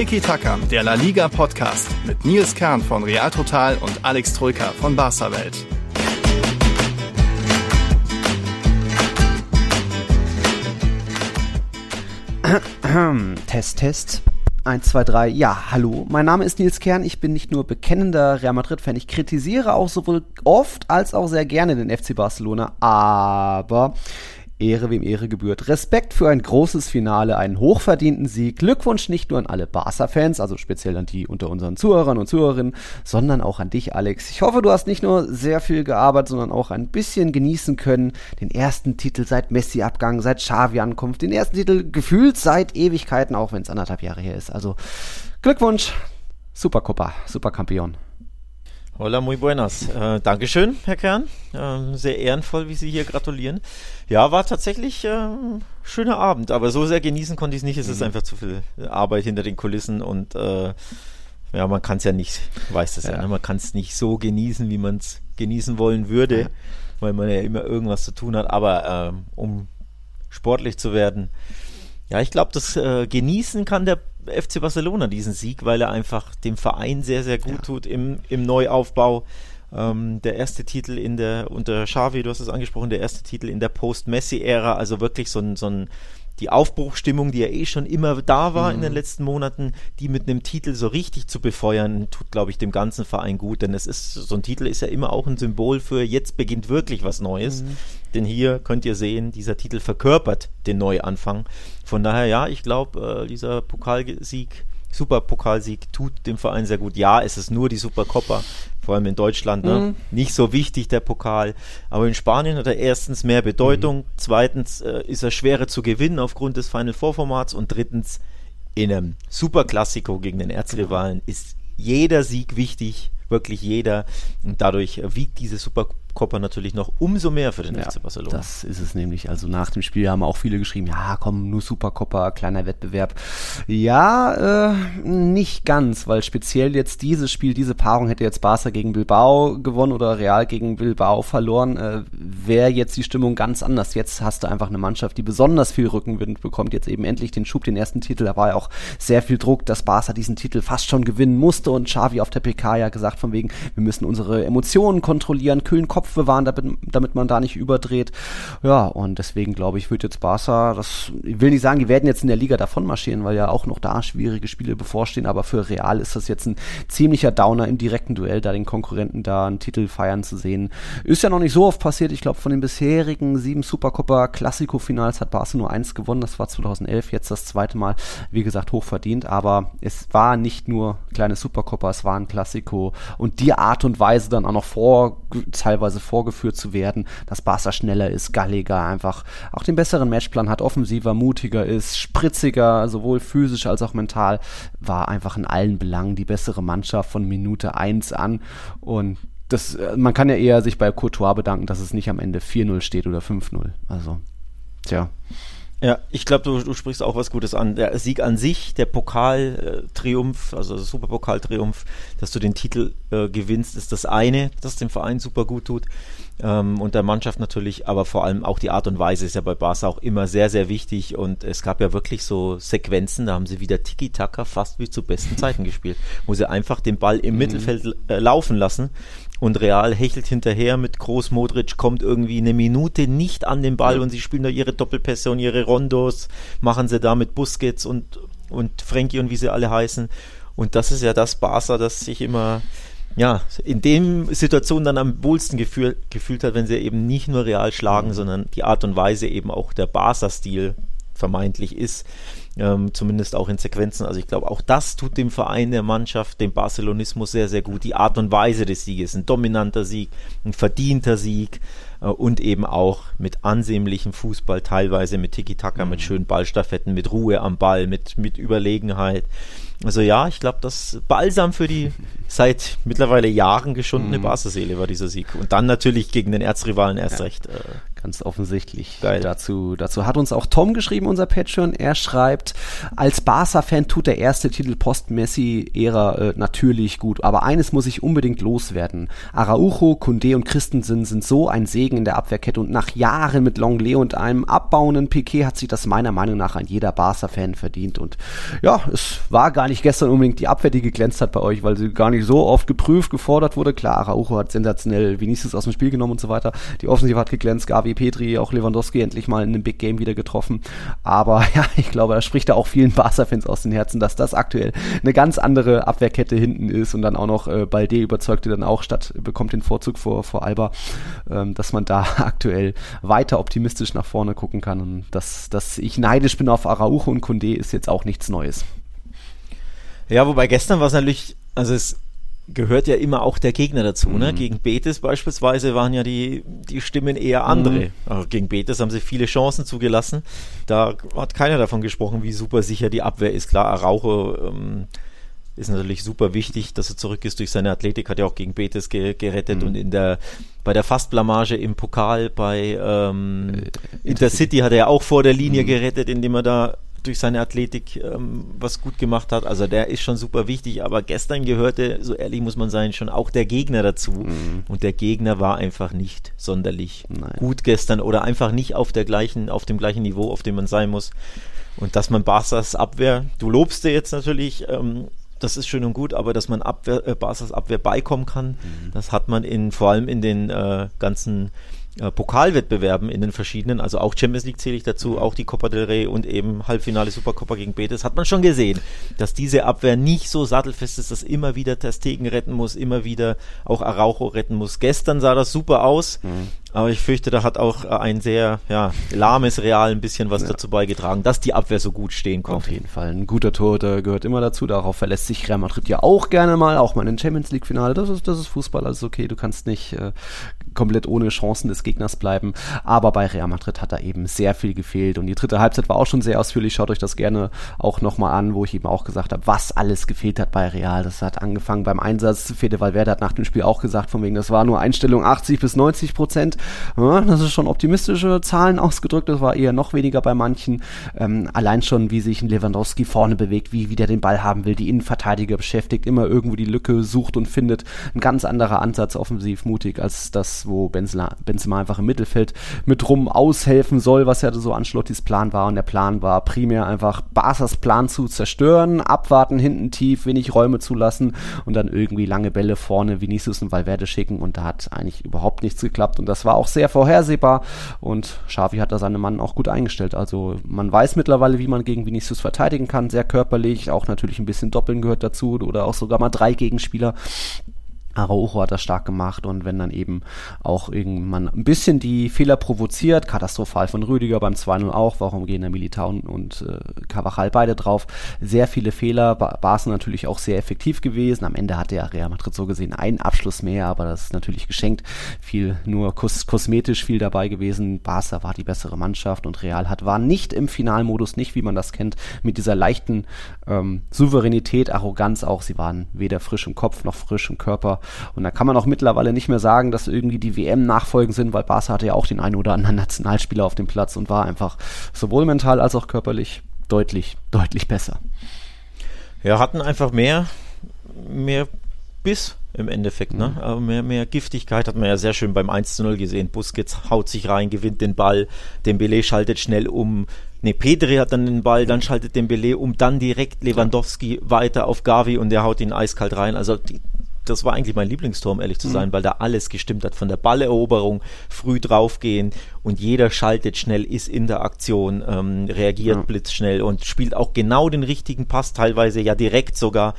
Tiki Taka, der La Liga Podcast mit Nils Kern von Real Total und Alex Troika von Barca Welt. Test, Test. 1, 2, 3. Ja, hallo. Mein Name ist Nils Kern. Ich bin nicht nur bekennender Real Madrid-Fan. Ich kritisiere auch sowohl oft als auch sehr gerne den FC Barcelona. Aber Ehre wem Ehre gebührt. Respekt für ein großes Finale, einen hochverdienten Sieg. Glückwunsch nicht nur an alle Barca-Fans, also speziell an die unter unseren Zuhörern und Zuhörerinnen, sondern auch an dich, Alex. Ich hoffe, du hast nicht nur sehr viel gearbeitet, sondern auch ein bisschen genießen können. Den ersten Titel seit Messi-Abgang, seit Xavi-Ankunft, den ersten Titel gefühlt seit Ewigkeiten, auch wenn es anderthalb Jahre her ist. Also Glückwunsch, Supercopa, Superkampion. Hola, muy buenas. Äh, Dankeschön, Herr Kern. Äh, sehr ehrenvoll, wie Sie hier gratulieren. Ja, war tatsächlich äh, schöner Abend, aber so sehr genießen konnte ich es nicht. Es mhm. ist einfach zu viel Arbeit hinter den Kulissen und äh, ja, man kann es ja nicht, weiß das ja, ja ne? man kann es nicht so genießen, wie man es genießen wollen würde, ja. weil man ja immer irgendwas zu tun hat. Aber ähm, um sportlich zu werden, ja, ich glaube, das äh, Genießen kann der FC Barcelona diesen Sieg, weil er einfach dem Verein sehr, sehr gut ja. tut im, im Neuaufbau. Ähm, der erste Titel in der, unter Xavi, du hast es angesprochen, der erste Titel in der Post-Messi-Ära, also wirklich so ein, so ein die Aufbruchstimmung, die ja eh schon immer da war mhm. in den mhm. letzten Monaten, die mit einem Titel so richtig zu befeuern, tut, glaube ich, dem ganzen Verein gut. Denn es ist, so ein Titel ist ja immer auch ein Symbol für jetzt beginnt wirklich was Neues. Mhm. Denn hier könnt ihr sehen, dieser Titel verkörpert den Neuanfang. Von daher, ja, ich glaube, äh, dieser Pokalsieg, Superpokalsieg tut dem Verein sehr gut. Ja, es ist nur die Supercoppa, vor allem in Deutschland, ne? Mhm. nicht so wichtig der Pokal. Aber in Spanien hat er erstens mehr Bedeutung, mhm. zweitens äh, ist er schwerer zu gewinnen aufgrund des Final Four Formats und drittens in einem Superklassiko gegen den Erzrivalen genau. ist jeder Sieg wichtig, wirklich jeder. Und dadurch wiegt diese Supercoppa Copa natürlich noch umso mehr für den ja, FC Barcelona. Das ist es nämlich. Also nach dem Spiel haben auch viele geschrieben, ja, komm, nur Supercopa, kleiner Wettbewerb. Ja, äh, nicht ganz, weil speziell jetzt dieses Spiel, diese Paarung hätte jetzt Barca gegen Bilbao gewonnen oder Real gegen Bilbao verloren, äh, wäre jetzt die Stimmung ganz anders. Jetzt hast du einfach eine Mannschaft, die besonders viel Rückenwind bekommt, jetzt eben endlich den Schub, den ersten Titel. Da war ja auch sehr viel Druck, dass Barca diesen Titel fast schon gewinnen musste und Xavi auf der PK ja gesagt von wegen, wir müssen unsere Emotionen kontrollieren, kühlen Kopf Kopf bewahren, damit, damit man da nicht überdreht. Ja, und deswegen glaube ich, wird jetzt Barca, das, ich will nicht sagen, die werden jetzt in der Liga davon marschieren, weil ja auch noch da schwierige Spiele bevorstehen, aber für Real ist das jetzt ein ziemlicher Downer im direkten Duell, da den Konkurrenten da einen Titel feiern zu sehen. Ist ja noch nicht so oft passiert. Ich glaube, von den bisherigen sieben Supercopa Classico-Finals hat Barca nur eins gewonnen. Das war 2011, jetzt das zweite Mal. Wie gesagt, hochverdient, aber es war nicht nur kleine Supercopa, es war ein Classico und die Art und Weise dann auch noch vor, teilweise teilweise vorgeführt zu werden, dass Barca schneller ist, galliger, einfach auch den besseren Matchplan hat, offensiver, mutiger ist, spritziger, sowohl physisch als auch mental, war einfach in allen Belangen die bessere Mannschaft von Minute 1 an und das, äh, man kann ja eher sich bei Courtois bedanken, dass es nicht am Ende 4-0 steht oder 5-0. Also, tja. Ja, ich glaube, du, du, sprichst auch was Gutes an. Der Sieg an sich, der Pokaltriumph, also der Superpokaltriumph, dass du den Titel äh, gewinnst, ist das eine, das dem Verein super gut tut ähm, und der Mannschaft natürlich, aber vor allem auch die Art und Weise ist ja bei Barca auch immer sehr, sehr wichtig und es gab ja wirklich so Sequenzen, da haben sie wieder Tiki-Taka fast wie zu besten Zeiten gespielt, wo sie einfach den Ball im mhm. Mittelfeld äh, laufen lassen und Real hechelt hinterher mit Groß Modric, kommt irgendwie eine Minute nicht an den Ball und sie spielen da ihre Doppelpässe und ihre Rondos, machen sie da mit Busquets und, und Frankie und wie sie alle heißen. Und das ist ja das Barca, das sich immer ja, in dem Situation dann am wohlsten gefühl, gefühlt hat, wenn sie eben nicht nur Real schlagen, mhm. sondern die Art und Weise eben auch der Barca-Stil vermeintlich ist ähm, zumindest auch in Sequenzen. Also ich glaube, auch das tut dem Verein, der Mannschaft, dem Barcelonismus sehr, sehr gut. Die Art und Weise des Sieges, ein dominanter Sieg, ein verdienter Sieg äh, und eben auch mit ansehnlichem Fußball, teilweise mit Tiki-Taka, mhm. mit schönen Ballstaffetten, mit Ruhe am Ball, mit, mit Überlegenheit. Also ja, ich glaube, das Balsam für die seit mittlerweile Jahren geschundene mhm. Barca-Seele war dieser Sieg. Und dann natürlich gegen den Erzrivalen erst ja. recht. Äh, Ganz offensichtlich. Geil. Dazu, dazu hat uns auch Tom geschrieben, unser Patreon. Er schreibt, als Barca-Fan tut der erste Titel Post-Messi-Ära äh, natürlich gut. Aber eines muss ich unbedingt loswerden. Araujo, Kunde und Christensen sind so ein Segen in der Abwehrkette und nach Jahren mit Longley und einem abbauenden Piquet hat sich das meiner Meinung nach ein jeder Barca-Fan verdient. Und ja, es war gar nicht gestern unbedingt die Abwehr, die geglänzt hat bei euch, weil sie gar nicht so oft geprüft, gefordert wurde. Klar, Araujo hat sensationell Vinicius aus dem Spiel genommen und so weiter. Die Offensive hat geglänzt, Gavi, Petri, auch Lewandowski endlich mal in einem Big Game wieder getroffen. Aber ja, ich glaube, da spricht da auch vielen Barca-Fans aus den Herzen, dass das aktuell eine ganz andere Abwehrkette hinten ist und dann auch noch äh, Balde überzeugte dann auch statt, bekommt den Vorzug vor, vor Alba, ähm, dass man da aktuell weiter optimistisch nach vorne gucken kann und dass, dass ich neidisch bin auf Araujo und Kunde ist jetzt auch nichts Neues. Ja, wobei gestern war es natürlich, also es gehört ja immer auch der Gegner dazu. Ne? Mhm. Ne? Gegen Betis beispielsweise waren ja die, die Stimmen eher andere. Mhm. Also gegen Betis haben sie viele Chancen zugelassen. Da hat keiner davon gesprochen, wie super sicher die Abwehr ist. Klar, Araujo ähm, ist natürlich super wichtig, dass er zurück ist durch seine Athletik, hat ja auch gegen Betis ge gerettet mhm. und in der bei der Fastblamage im Pokal bei ähm, äh, Intercity hat er ja auch vor der Linie mhm. gerettet, indem er da durch seine Athletik ähm, was gut gemacht hat. Also der ist schon super wichtig, aber gestern gehörte, so ehrlich muss man sein, schon auch der Gegner dazu. Mhm. Und der Gegner war einfach nicht sonderlich Nein. gut gestern oder einfach nicht auf der gleichen, auf dem gleichen Niveau, auf dem man sein muss. Und dass man Barca's Abwehr, du lobst dir jetzt natürlich, ähm, das ist schön und gut, aber dass man Abwehr, äh, Barca's Abwehr beikommen kann, mhm. das hat man in vor allem in den äh, ganzen äh, Pokalwettbewerben in den verschiedenen, also auch Champions League zähle ich dazu, auch die Copa del Rey und eben Halbfinale Supercopa gegen Betis, hat man schon gesehen, dass diese Abwehr nicht so sattelfest ist, dass immer wieder Testegen retten muss, immer wieder auch Araujo retten muss. Gestern sah das super aus, mhm. Aber ich fürchte, da hat auch äh, ein sehr ja, lahmes Real ein bisschen was ja. dazu beigetragen, dass die Abwehr so gut stehen konnte. Auf jeden Fall. Ein guter Torhüter gehört immer dazu. Darauf verlässt sich Real Madrid ja auch gerne mal, auch mal in den Champions League Finale. Das ist, das ist Fußball, alles okay. Du kannst nicht äh, komplett ohne Chancen des Gegners bleiben. Aber bei Real Madrid hat da eben sehr viel gefehlt. Und die dritte Halbzeit war auch schon sehr ausführlich. Schaut euch das gerne auch nochmal an, wo ich eben auch gesagt habe, was alles gefehlt hat bei Real. Das hat angefangen beim Einsatz. Fede Valverde hat nach dem Spiel auch gesagt, von wegen, das war nur Einstellung 80 bis 90 Prozent. Ja, das ist schon optimistische Zahlen ausgedrückt, das war eher noch weniger bei manchen. Ähm, allein schon, wie sich ein Lewandowski vorne bewegt, wie, wie der den Ball haben will, die Innenverteidiger beschäftigt, immer irgendwo die Lücke sucht und findet. Ein ganz anderer Ansatz, offensiv mutig, als das, wo Benzema, Benzema einfach im Mittelfeld mit rum aushelfen soll, was ja so Ancelottis Plan war. Und der Plan war primär einfach Barca's Plan zu zerstören, abwarten, hinten tief, wenig Räume zulassen und dann irgendwie lange Bälle vorne Vinicius und Valverde schicken. Und da hat eigentlich überhaupt nichts geklappt. Und das war auch sehr vorhersehbar und Xavi hat da seine Mann auch gut eingestellt. Also man weiß mittlerweile, wie man gegen Vinicius verteidigen kann, sehr körperlich, auch natürlich ein bisschen Doppeln gehört dazu oder auch sogar mal drei Gegenspieler. Araujo hat das stark gemacht und wenn dann eben auch irgendwann ein bisschen die Fehler provoziert, katastrophal von Rüdiger beim 2-0 auch, warum gehen der Militar und, und äh, Cavachal beide drauf, sehr viele Fehler, ba Barca natürlich auch sehr effektiv gewesen, am Ende hatte ja Real Madrid so gesehen einen Abschluss mehr, aber das ist natürlich geschenkt, viel nur kos kosmetisch viel dabei gewesen, Barca war die bessere Mannschaft und Real hat, war nicht im Finalmodus, nicht wie man das kennt, mit dieser leichten ähm, Souveränität, Arroganz auch, sie waren weder frisch im Kopf noch frisch im Körper und da kann man auch mittlerweile nicht mehr sagen, dass irgendwie die WM-Nachfolgen sind, weil Barca hatte ja auch den einen oder anderen Nationalspieler auf dem Platz und war einfach sowohl mental als auch körperlich deutlich, deutlich besser. Ja, hatten einfach mehr, mehr Biss im Endeffekt, ne? Mhm. Aber mehr, mehr Giftigkeit hat man ja sehr schön beim 1 zu 0 gesehen. Busquets haut sich rein, gewinnt den Ball, Dembele schaltet schnell um. Ne, Pedri hat dann den Ball, dann schaltet Dembele um, dann direkt Lewandowski weiter auf Gavi und der haut ihn eiskalt rein. Also die, das war eigentlich mein Lieblingstor, um ehrlich zu sein, mhm. weil da alles gestimmt hat. Von der Balleroberung, früh draufgehen und jeder schaltet schnell, ist in der Aktion, ähm, reagiert ja. blitzschnell und spielt auch genau den richtigen Pass, teilweise ja direkt sogar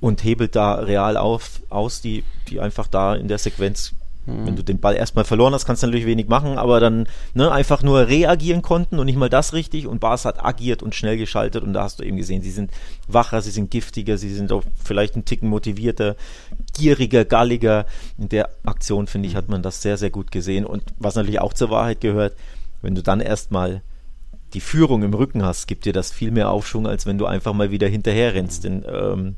und hebelt da real auf, aus, die, die einfach da in der Sequenz Mhm. Wenn du den Ball erstmal verloren hast, kannst du natürlich wenig machen, aber dann ne, einfach nur reagieren konnten und nicht mal das richtig. Und Bas hat agiert und schnell geschaltet und da hast du eben gesehen, sie sind wacher, sie sind giftiger, sie sind auch vielleicht ein Ticken motivierter, gieriger, galliger. In der Aktion, finde ich, hat man das sehr, sehr gut gesehen. Und was natürlich auch zur Wahrheit gehört, wenn du dann erstmal die Führung im Rücken hast, gibt dir das viel mehr Aufschwung, als wenn du einfach mal wieder hinterher rennst. Denn ähm,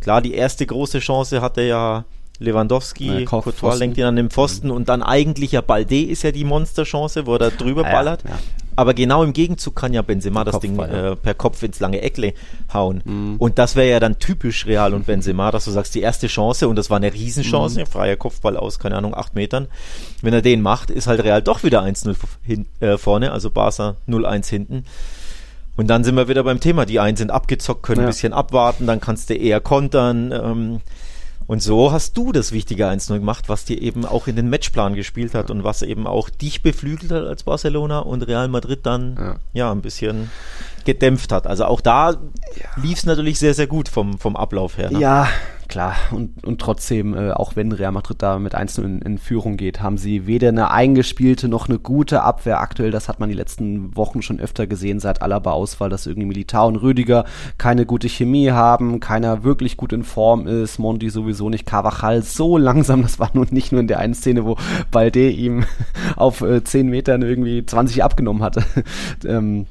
klar, die erste große Chance hatte ja Lewandowski, ja, Courtois lenkt ihn an den Pfosten mhm. und dann eigentlich ja Balde ist ja die Monsterchance, wo er da drüber ballert. Ja, ja. aber genau im Gegenzug kann ja Benzema das Ding äh, per Kopf ins lange Eckle hauen. Mhm. Und das wäre ja dann typisch Real und Benzema, dass du sagst, die erste Chance, und das war eine Riesenchance, mhm. freier Kopfball aus, keine Ahnung, acht Metern. Wenn er den macht, ist halt Real doch wieder 1-0 äh, vorne, also Barca 0-1 hinten. Und dann sind wir wieder beim Thema. Die einen sind abgezockt, können ja. ein bisschen abwarten, dann kannst du eher kontern. Ähm, und so hast du das wichtige 1-0 gemacht, was dir eben auch in den Matchplan gespielt hat und was eben auch dich beflügelt hat als Barcelona und Real Madrid dann ja, ja ein bisschen gedämpft hat. Also auch da lief es natürlich sehr, sehr gut vom, vom Ablauf her. Ne? Ja, klar. Und, und trotzdem, äh, auch wenn Real Madrid da mit 1 in, in Führung geht, haben sie weder eine eingespielte noch eine gute Abwehr aktuell. Das hat man die letzten Wochen schon öfter gesehen, seit Alaba-Ausfall, dass irgendwie Militar und Rüdiger keine gute Chemie haben, keiner wirklich gut in Form ist, Monti sowieso nicht, Carvajal so langsam, das war nun nicht nur in der einen Szene, wo Balde ihm auf äh, 10 Metern irgendwie 20 abgenommen hatte. ähm,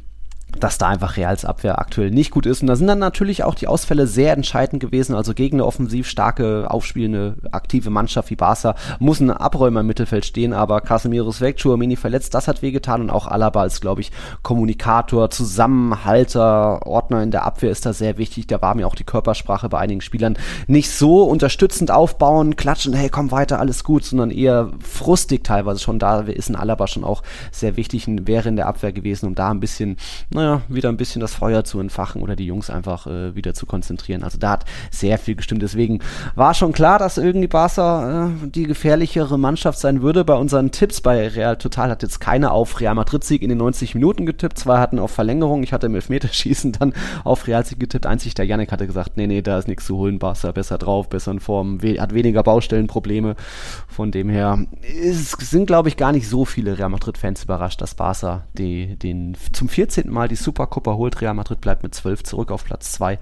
dass da einfach Reals Abwehr aktuell nicht gut ist. Und da sind dann natürlich auch die Ausfälle sehr entscheidend gewesen. Also gegen eine offensiv starke, aufspielende, aktive Mannschaft wie Barca muss ein Abräumer im Mittelfeld stehen, aber Casemiro ist weg, Chouamini verletzt, das hat wehgetan und auch Alaba ist, glaube ich, Kommunikator, Zusammenhalter, Ordner in der Abwehr ist da sehr wichtig. Da war mir auch die Körpersprache bei einigen Spielern nicht so unterstützend aufbauen, klatschen, hey, komm weiter, alles gut, sondern eher frustig teilweise schon. Da ist ein Alaba schon auch sehr wichtig und wäre in der Abwehr gewesen, um da ein bisschen, naja, wieder ein bisschen das Feuer zu entfachen oder die Jungs einfach äh, wieder zu konzentrieren. Also da hat sehr viel gestimmt. Deswegen war schon klar, dass irgendwie Barca äh, die gefährlichere Mannschaft sein würde. Bei unseren Tipps bei Real Total hat jetzt keiner auf Real Madrid Sieg in den 90 Minuten getippt. Zwei hatten auf Verlängerung. Ich hatte im Elfmeterschießen dann auf Real Sieg getippt. Einzig der Janik hatte gesagt, nee, nee, da ist nichts zu holen. Barca besser drauf, besser in Form, we hat weniger Baustellenprobleme. Von dem her es sind, glaube ich, gar nicht so viele Real Madrid-Fans überrascht, dass Barca die, den zum 14. Mal die Supercup holt. Real Madrid bleibt mit 12 zurück auf Platz 2.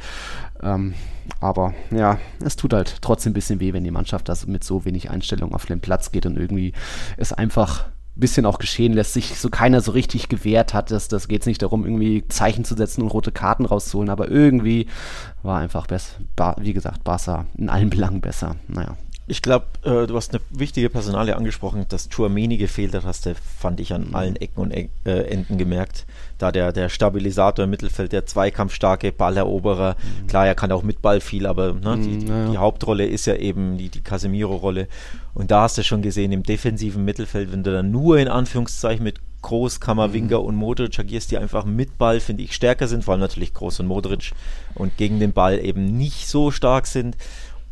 Ähm, aber ja, es tut halt trotzdem ein bisschen weh, wenn die Mannschaft das mit so wenig Einstellung auf den Platz geht und irgendwie es einfach ein bisschen auch geschehen lässt, sich so keiner so richtig gewehrt hat. Das, das geht nicht darum, irgendwie Zeichen zu setzen und rote Karten rauszuholen, aber irgendwie war einfach besser, wie gesagt, Barca in allen Belangen besser. Naja. Ich glaube, äh, du hast eine wichtige Personalie angesprochen, dass Chouameni gefehlt hat, hast du, fand ich an mhm. allen Ecken und e äh, Enden gemerkt. Da der, der Stabilisator im Mittelfeld, der zweikampfstarke Balleroberer, mhm. klar, er kann auch mit Ball viel, aber ne, mhm, die, ja. die, Hauptrolle ist ja eben die, die Casemiro-Rolle. Und da hast du schon gesehen, im defensiven Mittelfeld, wenn du dann nur in Anführungszeichen mit Groß, Kammerwinger mhm. und Modric agierst, die einfach mit Ball, finde ich, stärker sind, vor allem natürlich Groß und Modric und gegen den Ball eben nicht so stark sind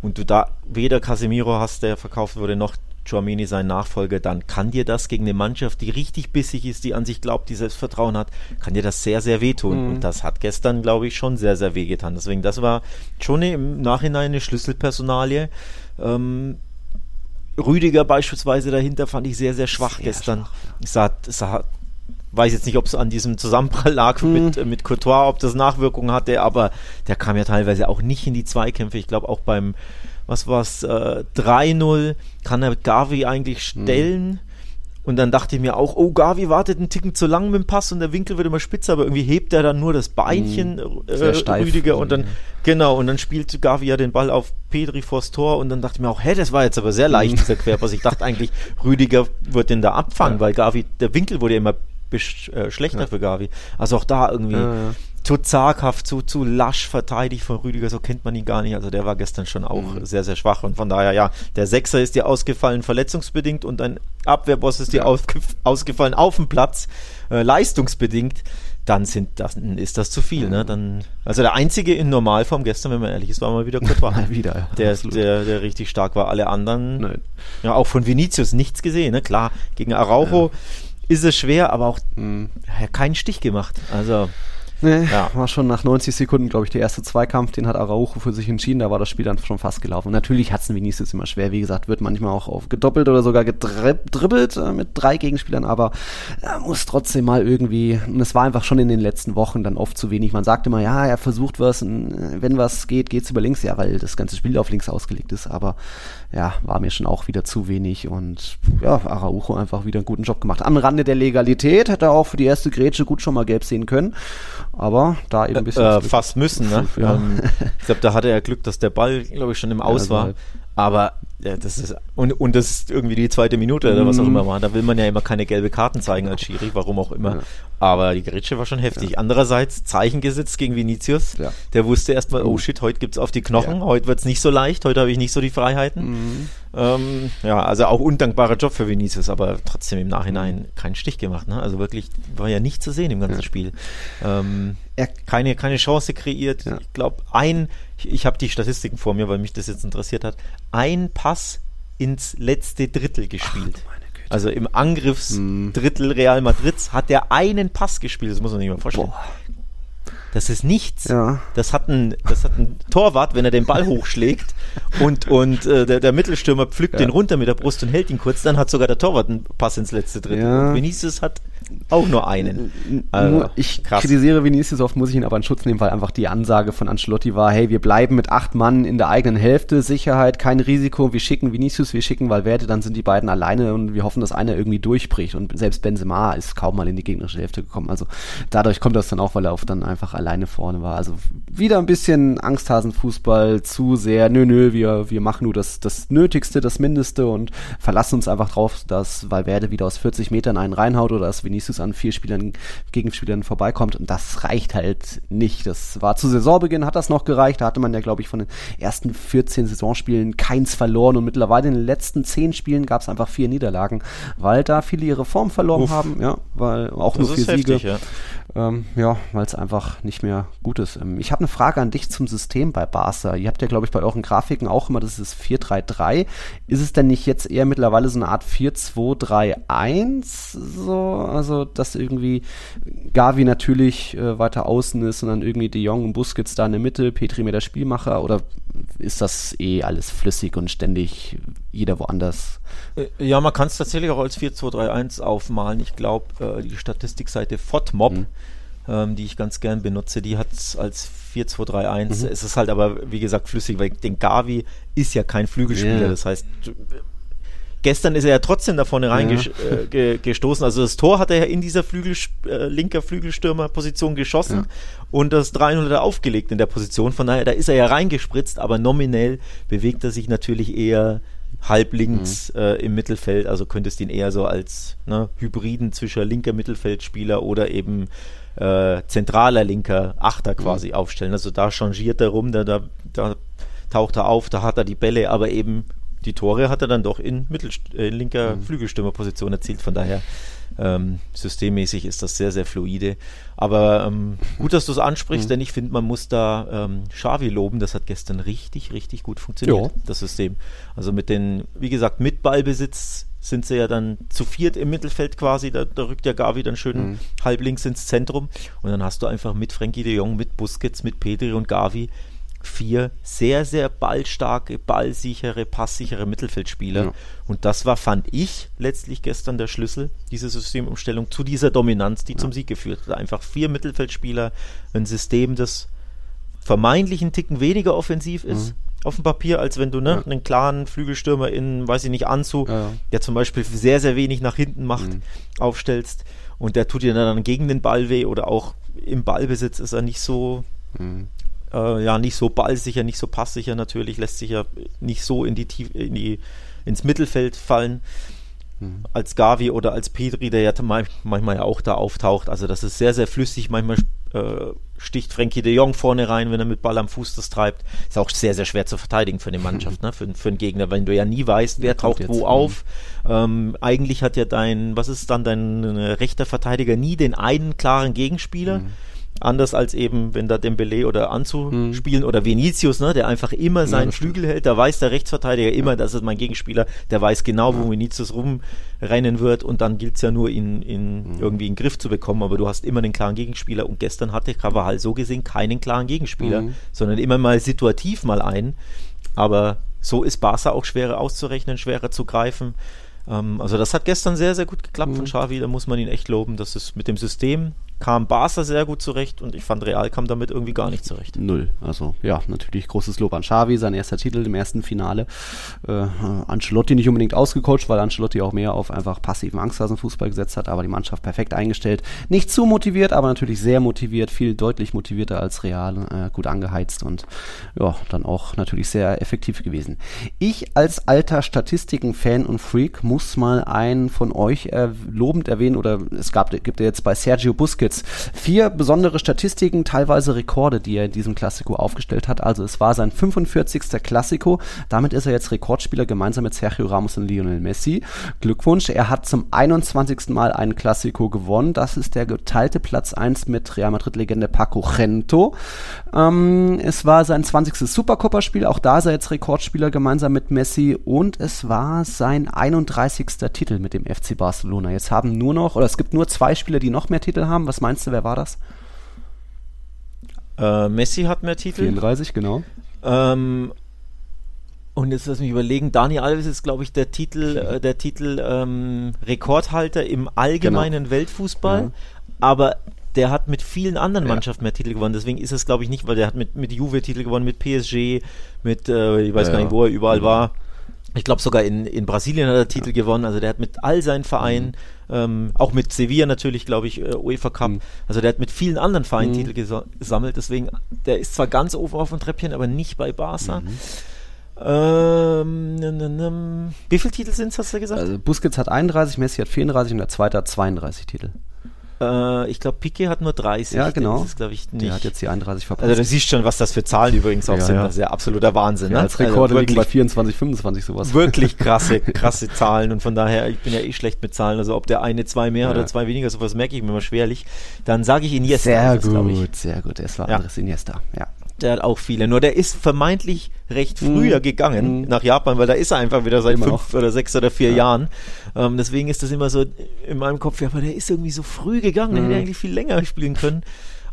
und du da weder Casemiro hast, der verkauft wurde, noch Chouameni sein Nachfolger, dann kann dir das gegen eine Mannschaft, die richtig bissig ist, die an sich glaubt, die Selbstvertrauen hat, kann dir das sehr, sehr wehtun. Mhm. Und das hat gestern, glaube ich, schon sehr, sehr wehgetan. Deswegen, das war schon im Nachhinein eine Schlüsselpersonalie. Ähm, Rüdiger beispielsweise dahinter fand ich sehr, sehr schwach sehr gestern. Schwach, ja. Es sah, sah weiß jetzt nicht, ob es an diesem Zusammenprall lag hm. mit, äh, mit Courtois, ob das Nachwirkungen hatte, aber der kam ja teilweise auch nicht in die Zweikämpfe. Ich glaube auch beim, was war's, äh, 3-0 kann er Gavi eigentlich hm. stellen. Hm. Und dann dachte ich mir auch, oh, Gavi wartet einen Ticken zu lang mit dem Pass und der Winkel wird immer spitzer, aber irgendwie hebt er dann nur das Beinchen, mm, äh, Rüdiger, und dann, genau, und dann spielt Gavi ja den Ball auf Pedri vors Tor und dann dachte ich mir auch, hä, das war jetzt aber sehr leicht, mm. dieser Querpass. Ich dachte eigentlich, Rüdiger wird den da abfangen, ja. weil Gavi, der Winkel wurde ja immer äh, schlechter ja. für Gavi. Also auch da irgendwie ja, ja. zu zaghaft, zu, zu lasch verteidigt von Rüdiger, so kennt man ihn gar nicht. Also der war gestern schon auch mhm. sehr, sehr schwach und von daher, ja, der Sechser ist dir ausgefallen verletzungsbedingt und ein Abwehrboss ist dir ausgef ausgefallen auf dem Platz, äh, leistungsbedingt dann sind das, ist das zu viel. Ne? Dann, also der einzige in Normalform gestern, wenn man ehrlich ist, war mal wieder Courtois. mal wieder, der, der, der richtig stark war. Alle anderen, Nein. ja, auch von Vinicius nichts gesehen. Ne? Klar, gegen Araujo ja ist es schwer, aber auch mhm. keinen Stich gemacht. Also Nee, ja. war schon nach 90 Sekunden, glaube ich, der erste Zweikampf, den hat Araujo für sich entschieden, da war das Spiel dann schon fast gelaufen. Und natürlich hat es ein Vinicius immer schwer, wie gesagt, wird manchmal auch auf gedoppelt oder sogar gedribbelt äh, mit drei Gegenspielern, aber er muss trotzdem mal irgendwie, und es war einfach schon in den letzten Wochen dann oft zu wenig. Man sagt immer, ja, er versucht was, äh, wenn was geht, geht's über links, ja, weil das ganze Spiel auf links ausgelegt ist, aber ja, war mir schon auch wieder zu wenig und ja, Araujo einfach wieder einen guten Job gemacht. Am Rande der Legalität hätte er auch für die erste Grätsche gut schon mal gelb sehen können, aber da eben ein bisschen. Äh, fast müssen, ne? Ja. Ähm, ich glaube, da hatte er Glück, dass der Ball, glaube ich, schon im Aus ja, war. Aber ja, das ist und, und das ist irgendwie die zweite Minute oder was auch Mhm. immer war. Da will man ja immer keine gelbe Karten zeigen als Schiri, warum auch immer. Ja. Aber die Grätsche war schon heftig. Andererseits Zeichen gesetzt gegen Vinicius. Ja. Der wusste erstmal, oh shit, heute gibt's auf die Knochen, heute wird's nicht so leicht, heute habe ich nicht so die Freiheiten. Mhm. Ähm, ja, also auch undankbarer Job für Vinicius, aber trotzdem im Nachhinein keinen Stich gemacht. Ne? Also wirklich war ja nicht zu sehen im ganzen Ja. Spiel. Ähm, Er- keine, keine Chance kreiert. Ja. Ich glaube, ein, ich, ich habe die Statistiken vor mir, weil mich das jetzt interessiert hat, ein Pass ins letzte Drittel gespielt. Güte. also im Angriffsdrittel Real Madrids hat er einen Pass gespielt, das muss man sich mal vorstellen. Boah. Das ist nichts. Ja. Das hat ein, das hat ein Torwart, wenn er den Ball hochschlägt und, und äh, der, der Mittelstürmer pflückt Ja. den runter mit der Brust und hält ihn kurz, dann hat sogar der Torwart einen Pass ins letzte Drittel. Ja. Und Vinicius hat auch nur einen. Also, Nur ich krass. kritisiere Vinicius oft, muss ich ihn aber in Schutz nehmen, weil einfach die Ansage von Ancelotti war, hey, wir bleiben mit acht Mann in der eigenen Hälfte, Sicherheit, kein Risiko, wir schicken Vinicius, wir schicken Valverde, dann sind die beiden alleine und wir hoffen, dass einer irgendwie durchbricht und selbst Benzema ist kaum mal in die gegnerische Hälfte gekommen, also dadurch kommt das dann auch, weil er oft dann einfach alleine vorne war, also wieder ein bisschen Angsthasenfußball, zu sehr, nö, nö, wir, wir machen nur das, das Nötigste, das Mindeste und verlassen uns einfach drauf, dass Valverde wieder aus 40 Metern einen reinhaut oder dass Vinicius an vier Spielern, Gegenspielern vorbeikommt und das reicht halt nicht. Das war zu Saisonbeginn, hat das noch gereicht, da hatte man ja, glaube ich, von den ersten 14 Saisonspielen keins verloren und mittlerweile in den letzten 10 Spielen gab es einfach vier Niederlagen, weil da viele ihre Form verloren Uff. haben, ja, weil auch Das nur vier Siege. heftig, ja. Ähm, ja, weil es einfach nicht mehr gut ist. Ähm, ich habe eine Frage an dich zum System bei Barca. Ihr habt ja, glaube ich, bei euren Grafiken auch immer das ist 4-3-3. Ist es denn nicht jetzt eher mittlerweile so eine Art 4-2-3-1? So, also, dass irgendwie Gavi natürlich äh, weiter außen ist und dann irgendwie De Jong und Busquets da in der Mitte, Petri mehr der Spielmacher? Oder ist das eh alles flüssig und ständig jeder woanders? Äh, Ja, man kann es tatsächlich auch als 4-2-3-1 aufmalen. Ich glaube, äh, die Statistikseite FODMOB, Mhm. ähm, die ich ganz gern benutze, die hat es als 4-2-3-1. Mhm. Es ist halt aber, wie gesagt, flüssig, weil den Gavi ist ja kein Flügelspieler. Ja. Das heißt, äh, gestern ist er ja trotzdem da vorne reingestoßen. Äh, ge gestoßen. also das Tor hat er ja in dieser Flügel, äh, linker Flügelstürmerposition geschossen Ja. und das 300er aufgelegt in der Position. Von daher, da ist er ja reingespritzt, aber nominell bewegt er sich natürlich eher halb links Mhm. äh, im Mittelfeld. Also könntest ihn eher so als ne, Hybriden zwischen linker Mittelfeldspieler oder eben äh, zentraler linker Achter Mhm. quasi aufstellen. Also da changiert er rum, da, da, da taucht er auf, da hat er die Bälle, aber eben die Tore hat er dann doch in Mittel, äh, linker Mhm. Flügelstürmerposition erzielt. Von daher ähm, systemmäßig ist das sehr, sehr fluide. Aber ähm, gut, dass du es Mhm. ansprichst, denn ich finde, man muss da ähm, Xavi loben. Das hat gestern richtig, richtig gut funktioniert, Ja. das System. Also mit den, wie gesagt, mit Ballbesitz sind sie ja dann zu viert im Mittelfeld quasi. Da, da rückt der Gavi dann schön Mhm. halb links ins Zentrum. Und dann hast du einfach mit Frankie de Jong, mit Busquets, mit Pedri und Gavi vier sehr, sehr ballstarke, ballsichere, passsichere Mittelfeldspieler. Ja. Und das war, fand ich, letztlich gestern der Schlüssel, diese Systemumstellung zu dieser Dominanz, die zum Sieg geführt hat. Einfach vier Mittelfeldspieler, ein System, das vermeintlich einen Ticken weniger offensiv ist auf dem Papier, als wenn du ne, Mhm. Ja. einen klaren Flügelstürmer in, weiß ich nicht, Anzu, Ja, ja. der zum Beispiel sehr, sehr wenig nach hinten macht, Mhm. aufstellst und der tut dir dann gegen den Ball weh oder auch im Ballbesitz ist er nicht so Mhm. Äh, ja nicht so ballsicher, nicht so passsicher natürlich, lässt sich ja nicht so in die, Tief in die ins Mittelfeld fallen Mhm. als Gavi oder als Pedri, der ja ma- manchmal ja auch da auftaucht. Also das ist sehr, sehr flüssig. Manchmal äh, sticht Frankie de Jong vorne rein, wenn er mit Ball am Fuß das treibt. Ist auch sehr, sehr schwer zu verteidigen für eine Mannschaft, ne? für, für einen Gegner, wenn du ja nie weißt, wer taucht wo Mhm. auf. Ähm, eigentlich hat ja dein, was ist dann dein äh, rechter Verteidiger nie den einen klaren Gegenspieler. Mhm. Anders als eben, wenn da Dembele oder Anzu Mhm. spielen oder Vinicius, ne, der einfach immer seinen stimmt. Flügel hält, da weiß der Rechtsverteidiger immer, das ist mein Gegenspieler, der weiß genau, wo Vinicius rumrennen wird und dann gilt es ja nur, ihn, ihn Mhm. irgendwie in den Griff zu bekommen, aber du hast immer einen klaren Gegenspieler und gestern hatte Carvajal so gesehen keinen klaren Gegenspieler, Mhm. sondern immer mal situativ mal einen, aber so ist Barca auch schwerer auszurechnen, schwerer zu greifen. Ähm, also das hat gestern sehr, sehr gut geklappt Mhm. von Xavi, da muss man ihn echt loben, das ist mit dem System kam Barca sehr gut zurecht und ich fand Real kam damit irgendwie gar nicht zurecht. Null. Also ja, natürlich großes Lob an Xavi, sein erster Titel im ersten Finale. Äh, Ancelotti nicht unbedingt ausgecoacht, weil Ancelotti auch mehr auf einfach passiven Angsthasenfußball gesetzt hat, aber die Mannschaft perfekt eingestellt. Nicht zu motiviert, aber natürlich sehr motiviert, viel deutlich motivierter als Real, äh, gut angeheizt und ja, dann auch natürlich sehr effektiv gewesen. Ich als alter Statistiken-Fan und Freak muss mal einen von euch äh, lobend erwähnen oder es gab, gibt ja jetzt bei Sergio Busquets vier besondere Statistiken, teilweise Rekorde, die er in diesem Klassiko aufgestellt hat. Also es war sein 45. Klassiko. Damit ist er jetzt Rekordspieler gemeinsam mit Sergio Ramos und Lionel Messi. Glückwunsch. Er hat zum 21. Mal einen Klassiko gewonnen. Das ist der geteilte Platz 1 mit Real Madrid-Legende Paco Gento. Ähm, es war sein 20. Supercopa-Spiel. Auch da ist er jetzt Rekordspieler gemeinsam mit Messi. Und es war sein 31. Titel mit dem FC Barcelona. Jetzt haben nur noch, oder es gibt nur zwei Spieler, die noch mehr Titel haben. Was meinst du, wer war das? Äh, Messi hat mehr Titel. 34, genau. Ähm, und jetzt lass mich überlegen, Dani Alves ist, glaube ich, der Titel, äh, der Titel ähm, Rekordhalter im allgemeinen genau. Weltfußball. Ja. Aber der hat mit vielen anderen Mannschaften mehr Titel gewonnen. Deswegen ist es, glaube ich, nicht, weil der hat mit, mit Juve Titel gewonnen, mit PSG, mit, äh, ich weiß ja, gar nicht, wo er überall war. Ich glaube sogar in, in Brasilien hat er Titel gewonnen. Also der hat mit all seinen Vereinen, mhm. ähm, auch mit Sevilla natürlich, glaube ich, äh, UEFA Cup. Mhm. Also der hat mit vielen anderen Vereinen mhm. Titel gesammelt. Deswegen, der ist zwar ganz oben auf dem Treppchen, aber nicht bei Barca. Mhm. Ähm, wie viele Titel sind es, hast du gesagt? Also Busquets hat 31, Messi hat 34 und der zweite hat 32 Titel. Äh, ich glaube, Piquet hat nur 30. Ja, genau. Das ist, ich, nicht. Der hat jetzt die 31 verpasst. Also du siehst schon, was das für Zahlen übrigens auch ja, sind. Ja. Das ist ja absoluter Wahnsinn. Ja, ne? Als Rekorde also liegen bei 24, 25 sowas. Wirklich krasse, krasse Zahlen. Und von daher, ich bin ja eh schlecht mit Zahlen. Also ob der eine zwei mehr ja. oder zwei weniger, sowas merke ich mir immer schwerlich. Dann sage ich Iniesta. Sehr gut, sehr gut. Es war ja. Andres Iniesta, ja der hat auch viele. Nur der ist vermeintlich recht früher mhm. gegangen mhm. nach Japan, weil da ist er einfach wieder seit immer fünf noch. oder sechs oder vier ja. Jahren. Ähm, deswegen ist das immer so in meinem Kopf, ja, aber der ist irgendwie so früh gegangen, mhm. der hätte eigentlich viel länger spielen können.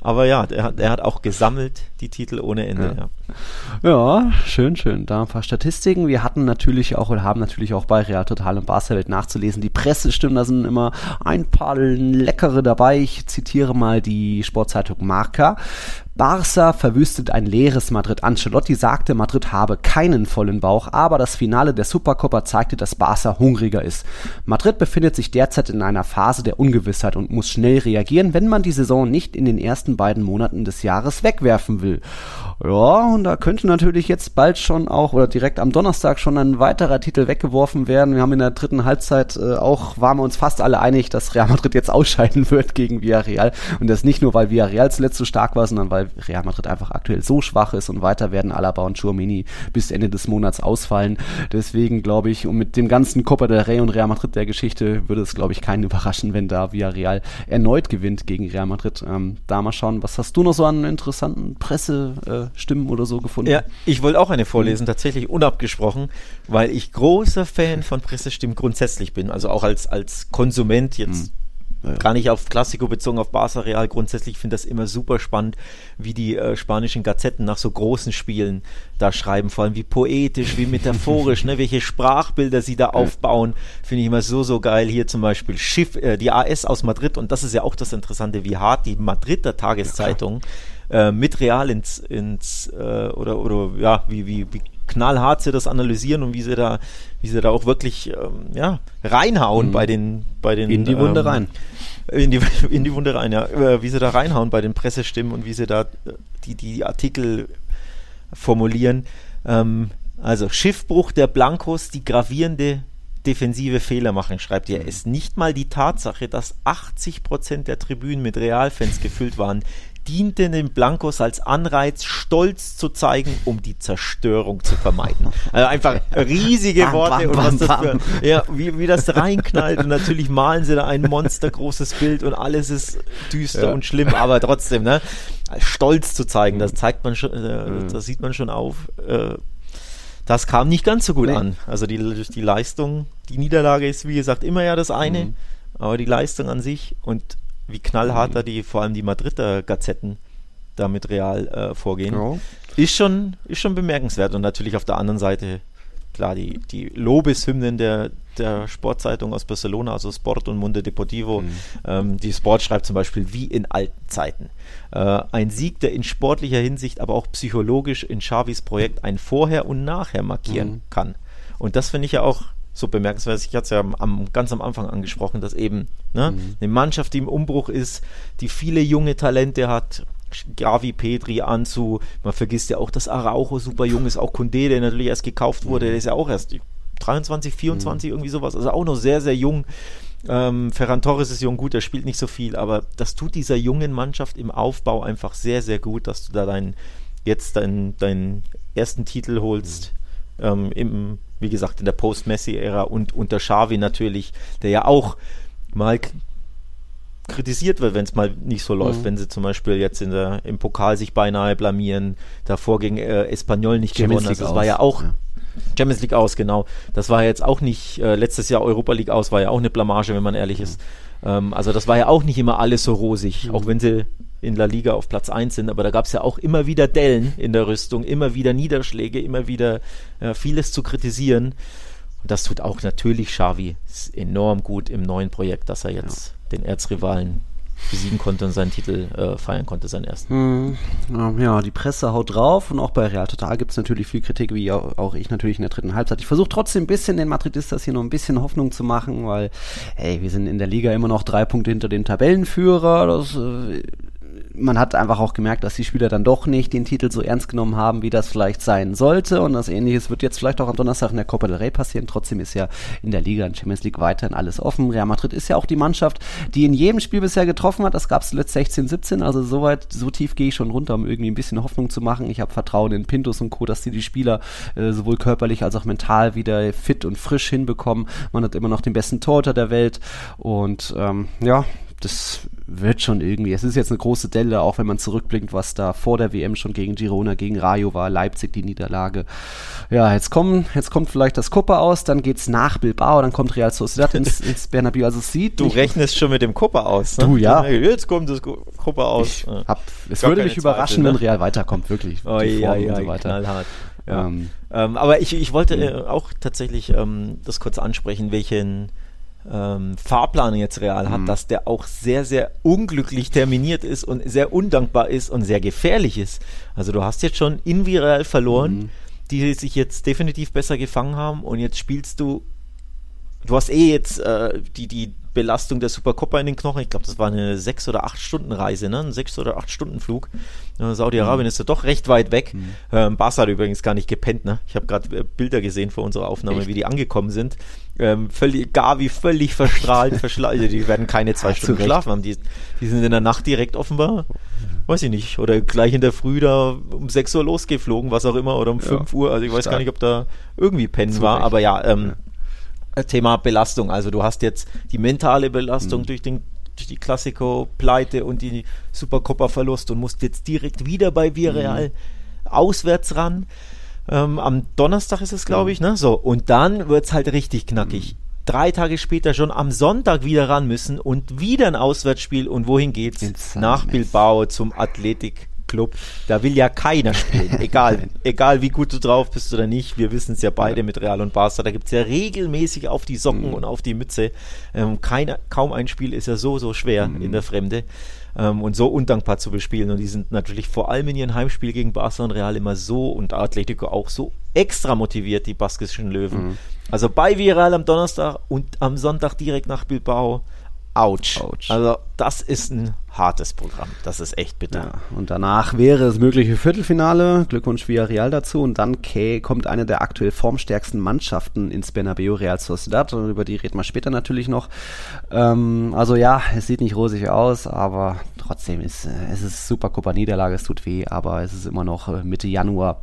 Aber ja, er hat, er hat auch gesammelt die Titel ohne Ende. Ja. ja. ja, schön, schön. Da ein paar Statistiken. Wir hatten natürlich auch oder haben natürlich auch bei Real Total und Barca-Welt nachzulesen. Die Pressestimmen, da sind immer ein paar leckere dabei. Ich zitiere mal die Sportzeitung Marca. Barca verwüstet ein leeres Madrid. Ancelotti sagte, Madrid habe keinen vollen Bauch, aber das Finale der Supercopa zeigte, dass Barca hungriger ist. Madrid befindet sich derzeit in einer Phase der Ungewissheit und muss schnell reagieren, wenn man die Saison nicht in den ersten beiden Monaten des Jahres wegwerfen will. Ja, und da könnte natürlich jetzt bald schon auch oder direkt am Donnerstag schon ein weiterer Titel weggeworfen werden. Wir haben in der dritten Halbzeit äh, auch, waren wir uns fast alle einig, dass Real Madrid jetzt ausscheiden wird gegen Villarreal. Und das nicht nur, weil Villarreal zuletzt so stark war, sondern weil Real Madrid einfach aktuell so schwach ist und weiter werden Alaba und Chouamini bis Ende des Monats ausfallen. Deswegen glaube ich, und mit dem ganzen Copa del Rey und Real Madrid der Geschichte würde es, glaube ich, keinen überraschen, wenn da Villarreal erneut gewinnt gegen Real Madrid. Ähm, da mal schauen, was hast du noch so an interessanten Presse- äh, Stimmen oder so gefunden. Ja, ich wollte auch eine vorlesen, mhm. tatsächlich unabgesprochen, weil ich großer Fan von Pressestimmen grundsätzlich bin, also auch als, als Konsument jetzt. Mhm. Ja. Gar nicht auf Klassiko bezogen, auf Barca Real. Grundsätzlich finde das immer super spannend, wie die äh, spanischen Gazetten nach so großen Spielen da schreiben. Vor allem wie poetisch, wie metaphorisch, ne? welche Sprachbilder sie da aufbauen. Finde ich immer so, so geil. Hier zum Beispiel Schiff, äh, die AS aus Madrid. Und das ist ja auch das Interessante, wie hart die Madrider Tageszeitung ja, äh, mit Real ins, ins äh, oder, oder ja, wie, wie, wie knallhart sie das analysieren und wie sie da, wie sie da auch wirklich ähm, ja, reinhauen mhm. bei den, bei den in die Wunde ähm, rein. In die, in die Wunde rein, ja. Äh, wie sie da reinhauen bei den Pressestimmen und wie sie da die, die Artikel formulieren. Ähm, also Schiffbruch der Blancos, die gravierende defensive Fehler machen, schreibt er. Mhm. Es nicht mal die Tatsache, dass 80% der Tribünen mit Realfans gefüllt waren, diente den Blancos als Anreiz, Stolz zu zeigen, um die Zerstörung zu vermeiden. Also einfach riesige bam, Worte bam, und was das für, ja, wie, wie das reinknallt und natürlich malen sie da ein monstergroßes Bild und alles ist düster ja. und schlimm, aber trotzdem, ne, Stolz zu zeigen, das zeigt man schon, äh, mhm. das sieht man schon auf. Äh, das kam nicht ganz so gut nee. an. Also die, die Leistung, die Niederlage ist wie gesagt immer ja das eine, mhm. aber die Leistung an sich und wie knallhart da die, vor allem die Madrider Gazetten da mit Real äh, vorgehen. Ja. Ist, schon, ist schon bemerkenswert und natürlich auf der anderen Seite klar, die, die Lobeshymnen der, der Sportzeitung aus Barcelona, also Sport und Munde Deportivo. Mhm. Ähm, die Sport schreibt zum Beispiel wie in alten Zeiten. Äh, ein Sieg, der in sportlicher Hinsicht, aber auch psychologisch in Xavis Projekt ein Vorher und Nachher markieren mhm. kann. Und das finde ich ja auch so bemerkenswert. Ich hatte es ja am, am, ganz am Anfang angesprochen, dass eben ne, mhm. eine Mannschaft, die im Umbruch ist, die viele junge Talente hat, Gavi, Petri, Anzu, man vergisst ja auch, dass Araujo super jung ist, auch Kunde, der natürlich erst gekauft wurde, der ist ja auch erst 23, 24, mhm. irgendwie sowas, also auch noch sehr, sehr jung. Ähm, Ferran Torres ist jung, gut, der spielt nicht so viel, aber das tut dieser jungen Mannschaft im Aufbau einfach sehr, sehr gut, dass du da deinen, jetzt deinen, deinen ersten Titel holst. Mhm. Ähm, im, wie gesagt, in der Post-Messi-Ära und unter Xavi natürlich, der ja auch mal kritisiert wird, wenn es mal nicht so läuft. Mhm. Wenn sie zum Beispiel jetzt in der, im Pokal sich beinahe blamieren, davor gegen äh, Espanyol nicht Champions gewonnen. Also das war ja auch ja. Champions League aus, genau. Das war jetzt auch nicht, äh, letztes Jahr Europa League aus, war ja auch eine Blamage, wenn man ehrlich mhm. ist. Ähm, also das war ja auch nicht immer alles so rosig, mhm. auch wenn sie in La Liga auf Platz 1 sind, aber da gab es ja auch immer wieder Dellen in der Rüstung, immer wieder Niederschläge, immer wieder äh, vieles zu kritisieren. Und das tut auch natürlich Xavi enorm gut im neuen Projekt, dass er jetzt ja den Erzrivalen besiegen konnte und seinen Titel äh, feiern konnte, seinen ersten. Hm, ja, die Presse haut drauf und auch bei Real Total gibt es natürlich viel Kritik, wie auch, ich natürlich in der dritten Halbzeit. Ich versuche trotzdem ein bisschen den Madridistas hier noch ein bisschen Hoffnung zu machen, weil, hey, wir sind in der Liga immer noch drei Punkte hinter den Tabellenführer. Das äh, man hat einfach auch gemerkt, dass die Spieler dann doch nicht den Titel so ernst genommen haben, wie das vielleicht sein sollte. Und das Ähnliches wird jetzt vielleicht auch am Donnerstag in der Copa del Rey passieren. Trotzdem ist ja in der Liga und Champions League weiterhin alles offen. Real Madrid ist ja auch die Mannschaft, die in jedem Spiel bisher getroffen hat. Das gab es zuletzt 16, 17. Also so weit, so tief gehe ich schon runter, um irgendwie ein bisschen Hoffnung zu machen. Ich habe Vertrauen in Pintus und Co., dass die die Spieler äh, sowohl körperlich als auch mental wieder fit und frisch hinbekommen. Man hat immer noch den besten Torhüter der Welt. Und ähm, ja, das wird schon irgendwie. Es ist jetzt eine große Delle, auch wenn man zurückblinkt, was da vor der WM schon gegen Girona, gegen Rayo war, Leipzig die Niederlage. Ja, jetzt kommen, jetzt kommt vielleicht das Copa aus, dann geht's nach Bilbao, dann kommt Real Sociedad ins, ins Bernabéu. Also es sieht. Du rechnest schon mit dem Copa aus. Ne? Du ja. Jetzt kommt das Copa aus. Hab, es würde mich überraschen, Zweifel, ne? wenn Real weiterkommt, wirklich. Oh, ja, ja, und so weiter. knallhart. Ja. Ähm, ähm, aber ich, ich wollte äh, auch tatsächlich ähm, das kurz ansprechen, welchen ähm, Fahrplan jetzt real hat, mhm. dass der auch sehr, sehr unglücklich terminiert ist und sehr undankbar ist und sehr gefährlich ist. Also du hast jetzt schon in Viral verloren, mhm. die sich jetzt definitiv besser gefangen haben und jetzt spielst du, du hast eh jetzt äh, die, die Belastung der Supercoppa in den Knochen. Ich glaube, das war eine sechs oder acht Stunden Reise, ne? Ein sechs oder acht Stunden Flug. Saudi-Arabien mhm. ist ja doch recht weit weg. Mhm. Ähm, Barca hat übrigens gar nicht gepennt, ne? Ich habe gerade äh, Bilder gesehen vor unserer Aufnahme, Echt? wie die angekommen sind. Ähm, völlig, Gavi völlig verstrahlt, verschlafen. Also die werden keine zwei Stunden schlafen haben. Die, die sind in der Nacht direkt offenbar, weiß ich nicht, oder gleich in der Früh da um 6 Uhr losgeflogen, was auch immer, oder um ja. 5 Uhr. Also ich weiß Stark. gar nicht, ob da irgendwie Pennen war, aber ja, ähm, ja Thema Belastung. Also du hast jetzt die mentale Belastung mhm. durch den durch die Klassiko-Pleite und die Supercoppa-Verlust und musst jetzt direkt wieder bei Villarreal mhm. auswärts ran. Ähm, am Donnerstag ist es, glaube ich, ne? So, und dann wird es halt richtig knackig. Mhm. Drei Tage später schon am Sonntag wieder ran müssen und wieder ein Auswärtsspiel. Und wohin geht's? Nach Bilbao zum Athletik Club, da will ja keiner spielen. Egal, egal wie gut du drauf bist oder nicht. Wir wissen es ja beide mit Real und Barca. Da gibt es ja regelmäßig auf die Socken mhm. und auf die Mütze. Ähm, keine, kaum ein Spiel ist ja so, so schwer mhm. in der Fremde. Ähm, und so undankbar zu bespielen. Und die sind natürlich vor allem in ihrem Heimspiel gegen Barca und Real immer so und Atletico auch so extra motiviert, die baskischen Löwen. Mhm. Also bei Viral am Donnerstag und am Sonntag direkt nach Bilbao. Autsch. Autsch. Also das ist ein hartes Programm. Das ist echt bitter. Ja, und danach wäre es mögliche Viertelfinale. Glückwunsch Villarreal dazu. Und dann okay, kommt eine der aktuell formstärksten Mannschaften ins Bernabeu, Real Sociedad. Und über die reden wir später natürlich noch. Ähm, also ja, es sieht nicht rosig aus, aber trotzdem ist es ist super Copa-Niederlage. Es tut weh, aber es ist immer noch äh, Mitte Januar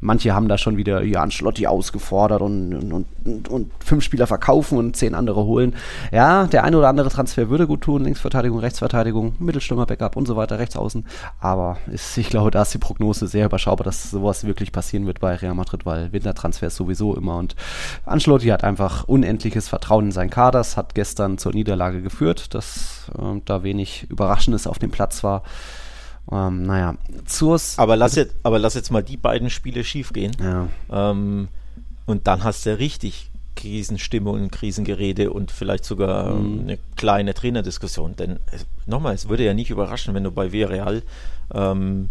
Manche haben da schon wieder Jan Schlotti ausgefordert und, und, und, und, fünf Spieler verkaufen und zehn andere holen. Ja, der eine oder andere Transfer würde gut tun, Linksverteidigung, Rechtsverteidigung, Mittelstürmer, Backup und so weiter, Rechtsaußen. Aber ist, ich glaube, da ist die Prognose sehr überschaubar, dass sowas wirklich passieren wird bei Real Madrid, weil Wintertransfers sowieso immer. Und Ancelotti hat einfach unendliches Vertrauen in seinen Kaders, hat gestern zur Niederlage geführt, dass äh, da wenig Überraschendes auf dem Platz war. Ähm, naja, Zurs. Aber lass, jetzt, aber lass jetzt mal die beiden Spiele schief gehen. Ja. Ähm, Und dann hast du richtig Krisenstimmung, Krisengerede und vielleicht sogar mhm. eine kleine Trainerdiskussion. Denn nochmal, es würde ja nicht überraschen, wenn du bei Villarreal ähm,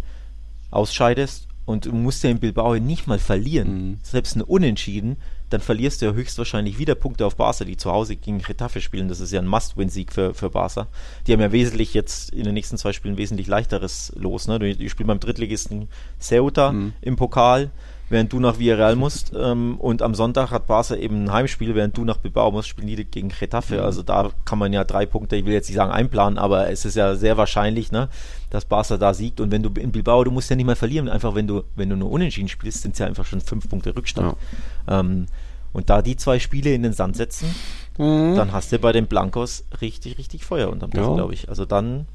ausscheidest und du musst ja in Bilbao nicht mal verlieren. Mhm. Selbst ein Unentschieden, dann verlierst du ja höchstwahrscheinlich wieder Punkte auf Barca, die zu Hause gegen Getafe spielen. Das ist ja ein Must-Win-Sieg für, für Barca. Die haben ja wesentlich jetzt in den nächsten zwei Spielen wesentlich leichteres Los. Ne? Die, die spielen beim Drittligisten Ceuta mhm. im Pokal während du nach Villarreal musst. Ähm, und am Sonntag hat Barca eben ein Heimspiel, während du nach Bilbao musst, spielen die gegen Getafe. Mhm. Also da kann man ja drei Punkte, ich will jetzt nicht sagen einplanen, aber es ist ja sehr wahrscheinlich, ne, dass Barca da siegt. Und wenn du in Bilbao, du musst ja nicht mal verlieren, einfach wenn du, wenn du nur unentschieden spielst, sind es ja einfach schon fünf Punkte Rückstand. Ja. Ähm, und da die zwei Spiele in den Sand setzen, mhm. dann hast du bei den Blancos richtig, richtig Feuer unterm Dach, ja. glaube ich. Also dann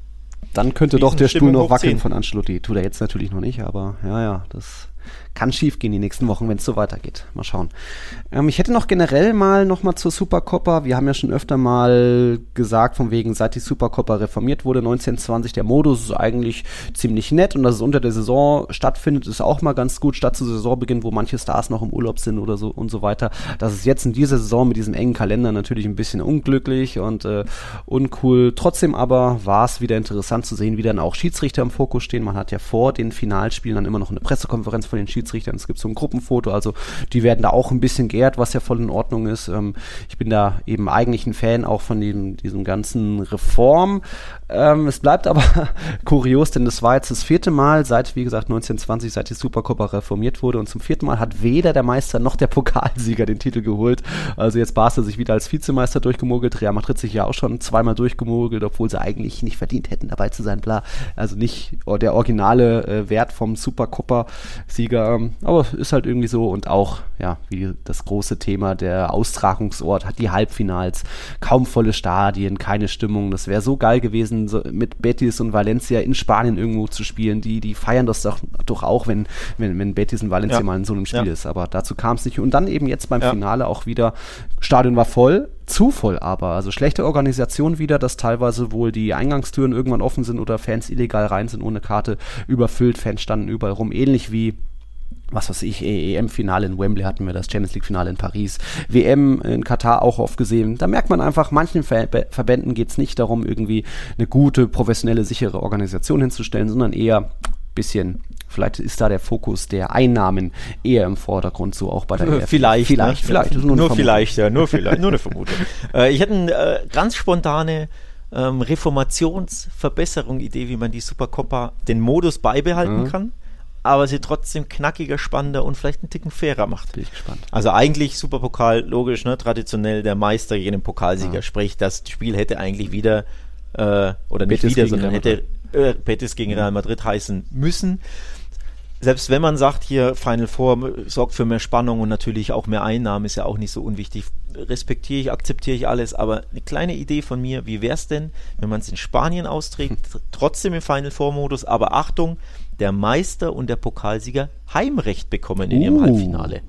dann könnte doch der Stuhl noch wackeln von Ancelotti. Tut er jetzt natürlich noch nicht, aber ja, ja, das kann schief gehen die nächsten Wochen, wenn es so weitergeht. Mal schauen. Ähm, ich hätte noch generell mal noch mal zur Supercoppa. Wir haben ja schon öfter mal gesagt, von wegen, seit die Supercoppa reformiert wurde, 1920, der Modus ist eigentlich ziemlich nett und dass es unter der Saison stattfindet, ist auch mal ganz gut, statt zu Saisonbeginn, wo manche Stars noch im Urlaub sind oder so und so weiter. Das ist jetzt in dieser Saison mit diesem engen Kalender natürlich ein bisschen unglücklich und äh, uncool. Trotzdem aber war es wieder interessant zu sehen, wie dann auch Schiedsrichter im Fokus stehen. Man hat ja vor den Finalspielen dann immer noch eine Pressekonferenz von den Schiedsrichtern Schiedsrichtern. Es gibt so ein Gruppenfoto, also die werden da auch ein bisschen geehrt, was ja voll in Ordnung ist. Ähm, ich bin da eben eigentlich ein Fan auch von dem, diesem ganzen Reform. Ähm, es bleibt aber kurios, denn das war jetzt das vierte Mal seit, wie gesagt, 1920, seit die Supercoppa reformiert wurde. Und zum vierten Mal hat weder der Meister noch der Pokalsieger den Titel geholt. Also jetzt Barca sich wieder als Vizemeister durchgemogelt, Real Madrid sich ja auch schon zweimal durchgemogelt, obwohl sie eigentlich nicht verdient hätten, dabei zu sein, bla. Also nicht der originale äh, Wert vom Supercoppa-Sieger ähm, aber ist halt irgendwie so. Und auch, ja, wie das große Thema, der Austragungsort hat die Halbfinals, kaum volle Stadien, keine Stimmung. Das wäre so geil gewesen, so mit Betis und Valencia in Spanien irgendwo zu spielen. Die, die feiern das doch, doch auch, wenn, wenn, wenn Betis und Valencia ja. mal in so einem Spiel ja. ist. Aber dazu kam es nicht. Und dann eben jetzt beim ja. Finale auch wieder, Stadion war voll, zu voll aber. Also schlechte Organisation wieder, dass teilweise wohl die Eingangstüren irgendwann offen sind oder Fans illegal rein sind ohne Karte, überfüllt, Fans standen überall rum. Ähnlich wie was weiß ich, EM-Finale in Wembley hatten wir das, Champions League-Finale in Paris, WM in Katar auch oft gesehen. Da merkt man einfach, manchen Ver Verbänden geht es nicht darum, irgendwie eine gute, professionelle, sichere Organisation hinzustellen, sondern eher bisschen Vielleicht ist da der Fokus der Einnahmen eher im Vordergrund, so auch bei der EF. Vielleicht, vielleicht, ne? vielleicht. Nur, nur vielleicht, ja, nur vielleicht, nur eine Vermutung. äh, ich hätte eine äh, ganz spontane ähm, Reformationsverbesserung-Idee, wie man die Supercoppa den Modus beibehalten mhm. kann aber sie trotzdem knackiger, spannender und vielleicht einen Ticken fairer macht. Bin ich gespannt. Also eigentlich Superpokal, logisch, ne? traditionell der Meister gegen den Pokalsieger. Ja. Sprich, das Spiel hätte eigentlich wieder, äh, oder nicht Betis wieder, sondern hätte äh, Betis gegen Real Madrid heißen müssen. Selbst wenn man sagt, hier Final Four sorgt für mehr Spannung und natürlich auch mehr Einnahmen, ist ja auch nicht so unwichtig. Respektiere ich, akzeptiere ich alles, aber eine kleine Idee von mir, wie wäre es denn, wenn man es in Spanien austrägt, trotzdem im Final Four Modus, aber Achtung, der Meister und der Pokalsieger Heimrecht bekommen in uh. ihrem Halbfinale.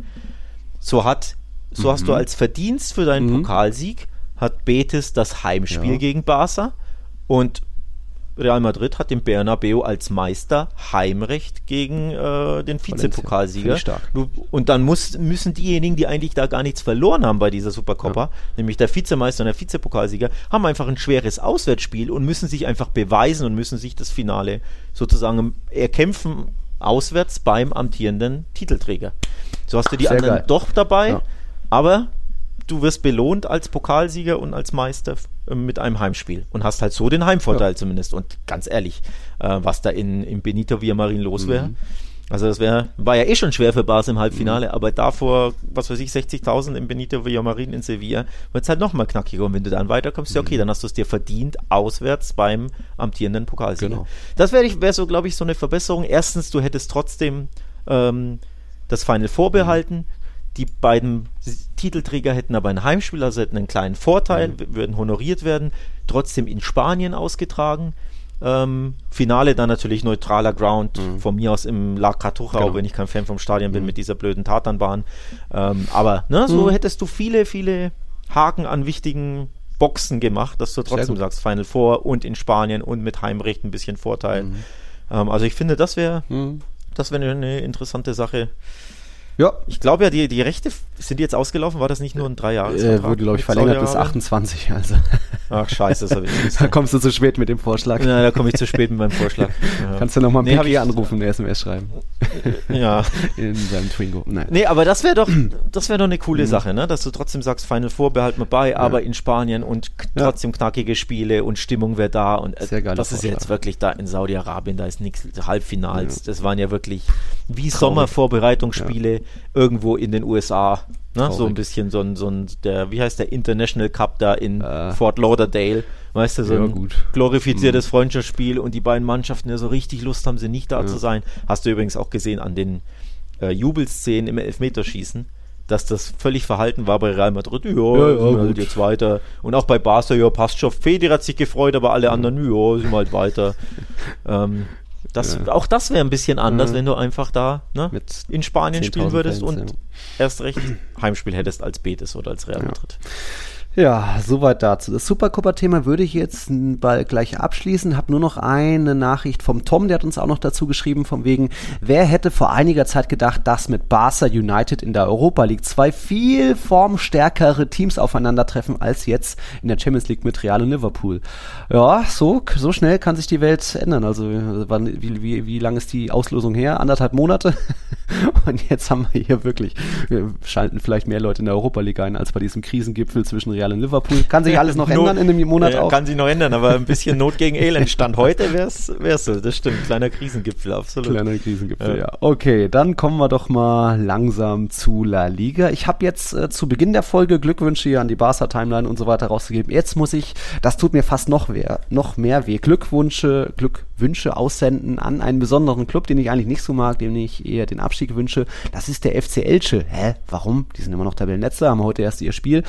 So hat, so mhm. hast du als Verdienst für deinen mhm. Pokalsieg hat Betis das Heimspiel ja. gegen Barca und Real Madrid hat den Bernabeu als Meister Heimrecht gegen äh, den Vizepokalsieger. Und dann muss, müssen diejenigen, die eigentlich da gar nichts verloren haben bei dieser Supercoppa, ja. nämlich der Vizemeister und der Vizepokalsieger, haben einfach ein schweres Auswärtsspiel und müssen sich einfach beweisen und müssen sich das Finale sozusagen erkämpfen auswärts beim amtierenden Titelträger. So hast du die Sehr anderen geil. doch dabei, ja. aber du wirst belohnt als Pokalsieger und als Meister äh, mit einem Heimspiel und hast halt so den Heimvorteil ja. zumindest. Und ganz ehrlich, äh, was da in, in Benito Villamarin los wäre. Mhm. Also das wäre, war ja eh schon schwer für Bas im Halbfinale, mhm. aber davor, was weiß ich, 60.000 im Benito Villamarin in Sevilla, wird es halt nochmal knackiger. Und wenn du dann weiterkommst, mhm. ja okay, mhm. dann hast du es dir verdient, auswärts beim amtierenden Pokalsieger. Genau. Das wäre wär so, glaube ich, so eine Verbesserung. Erstens, du hättest trotzdem ähm, das Final vorbehalten. Mhm. Die beiden Titelträger hätten aber ein Heimspiel, also hätten einen kleinen Vorteil, mhm. würden honoriert werden, trotzdem in Spanien ausgetragen. Ähm, Finale dann natürlich neutraler Ground, mhm. von mir aus im La Cartuja, genau. auch wenn ich kein Fan vom Stadion bin mhm. mit dieser blöden Tatanbahn. Ähm, aber ne, so mhm. hättest du viele, viele Haken an wichtigen Boxen gemacht, dass du trotzdem sagst, Final Four und in Spanien und mit Heimrecht ein bisschen Vorteil. Mhm. Ähm, also ich finde, das wäre mhm. das wäre eine interessante Sache. Ja. Ich glaube ja, die, die Rechte sind jetzt ausgelaufen. War das nicht nur ein drei Jahre? Äh, wurde, glaube ich, verlängert bis 28. Also. Ach, scheiße, das habe ich Da kommst du zu spät mit dem Vorschlag. Ja, da komme ich zu spät mit meinem Vorschlag. Ja. Kannst du nochmal nee, PK anrufen, eine SMS schreiben. Ja. In seinem Twingo. Nein. Nee, aber das wäre doch, das wäre doch eine coole mhm. Sache, ne? Dass du trotzdem sagst, Final Four behalten wir bei, ja. aber in Spanien und trotzdem knackige Spiele und Stimmung wäre da und äh, Sehr geil. das ist jetzt wirklich da in Saudi-Arabien, da ist nichts, Halbfinals, das waren ja wirklich wie Sommervorbereitungsspiele irgendwo in den USA. Ne? So ein bisschen so ein, so ein, der, wie heißt der International Cup da in äh. Fort Lauderdale. Weißt du, so ja, ein gut. glorifiziertes mhm. Freundschaftsspiel und die beiden Mannschaften, ja, so richtig Lust haben sie nicht da ja. zu sein. Hast du übrigens auch gesehen an den äh, Jubelszenen im Elfmeterschießen dass das völlig verhalten war bei Real Madrid. Ja, ja, ja halt jetzt weiter. Und auch bei Barca, ja, passt schon. Federer hat sich gefreut, aber alle anderen, ja, sind halt weiter. ähm, das, ja. Auch das wäre ein bisschen anders, ja. wenn du einfach da ne, in Spanien spielen würdest Fans, und ja. erst recht Heimspiel hättest als Betis oder als Real Madrid. Ja, soweit dazu. Das Supercopa-Thema würde ich jetzt bald gleich abschließen. Hab nur noch eine Nachricht vom Tom, der hat uns auch noch dazu geschrieben, von wegen, wer hätte vor einiger Zeit gedacht, dass mit Barca United in der Europa League zwei viel formstärkere Teams aufeinandertreffen als jetzt in der Champions League mit Real und Liverpool. Ja, so, so schnell kann sich die Welt ändern. Also, wann, wie, wie, wie lange ist die Auslosung her? Anderthalb Monate? und jetzt haben wir hier wirklich, wir schalten vielleicht mehr Leute in der Europa League ein, als bei diesem Krisengipfel zwischen Real und Liverpool. Kann sich alles noch ändern in einem Monat ja, auch. Kann sich noch ändern, aber ein bisschen Not gegen Elend stand heute wär's, wär's so. Das stimmt. Kleiner Krisengipfel, absolut. Kleiner Krisengipfel, ja. ja. Okay, dann kommen wir doch mal langsam zu La Liga. Ich habe jetzt äh, zu Beginn der Folge Glückwünsche hier an die Barca Timeline und so weiter rausgegeben. Jetzt muss ich, das tut mir fast noch, mehr, noch mehr weh. Glückwünsche, Glückwünsche aussenden an einen besonderen Club, den ich eigentlich nicht so mag, dem ich eher den Abstieg wünsche. Das ist der FC Elche. Hä? Warum? Die sind immer noch Tabellenletzter, haben heute erst ihr Spiel.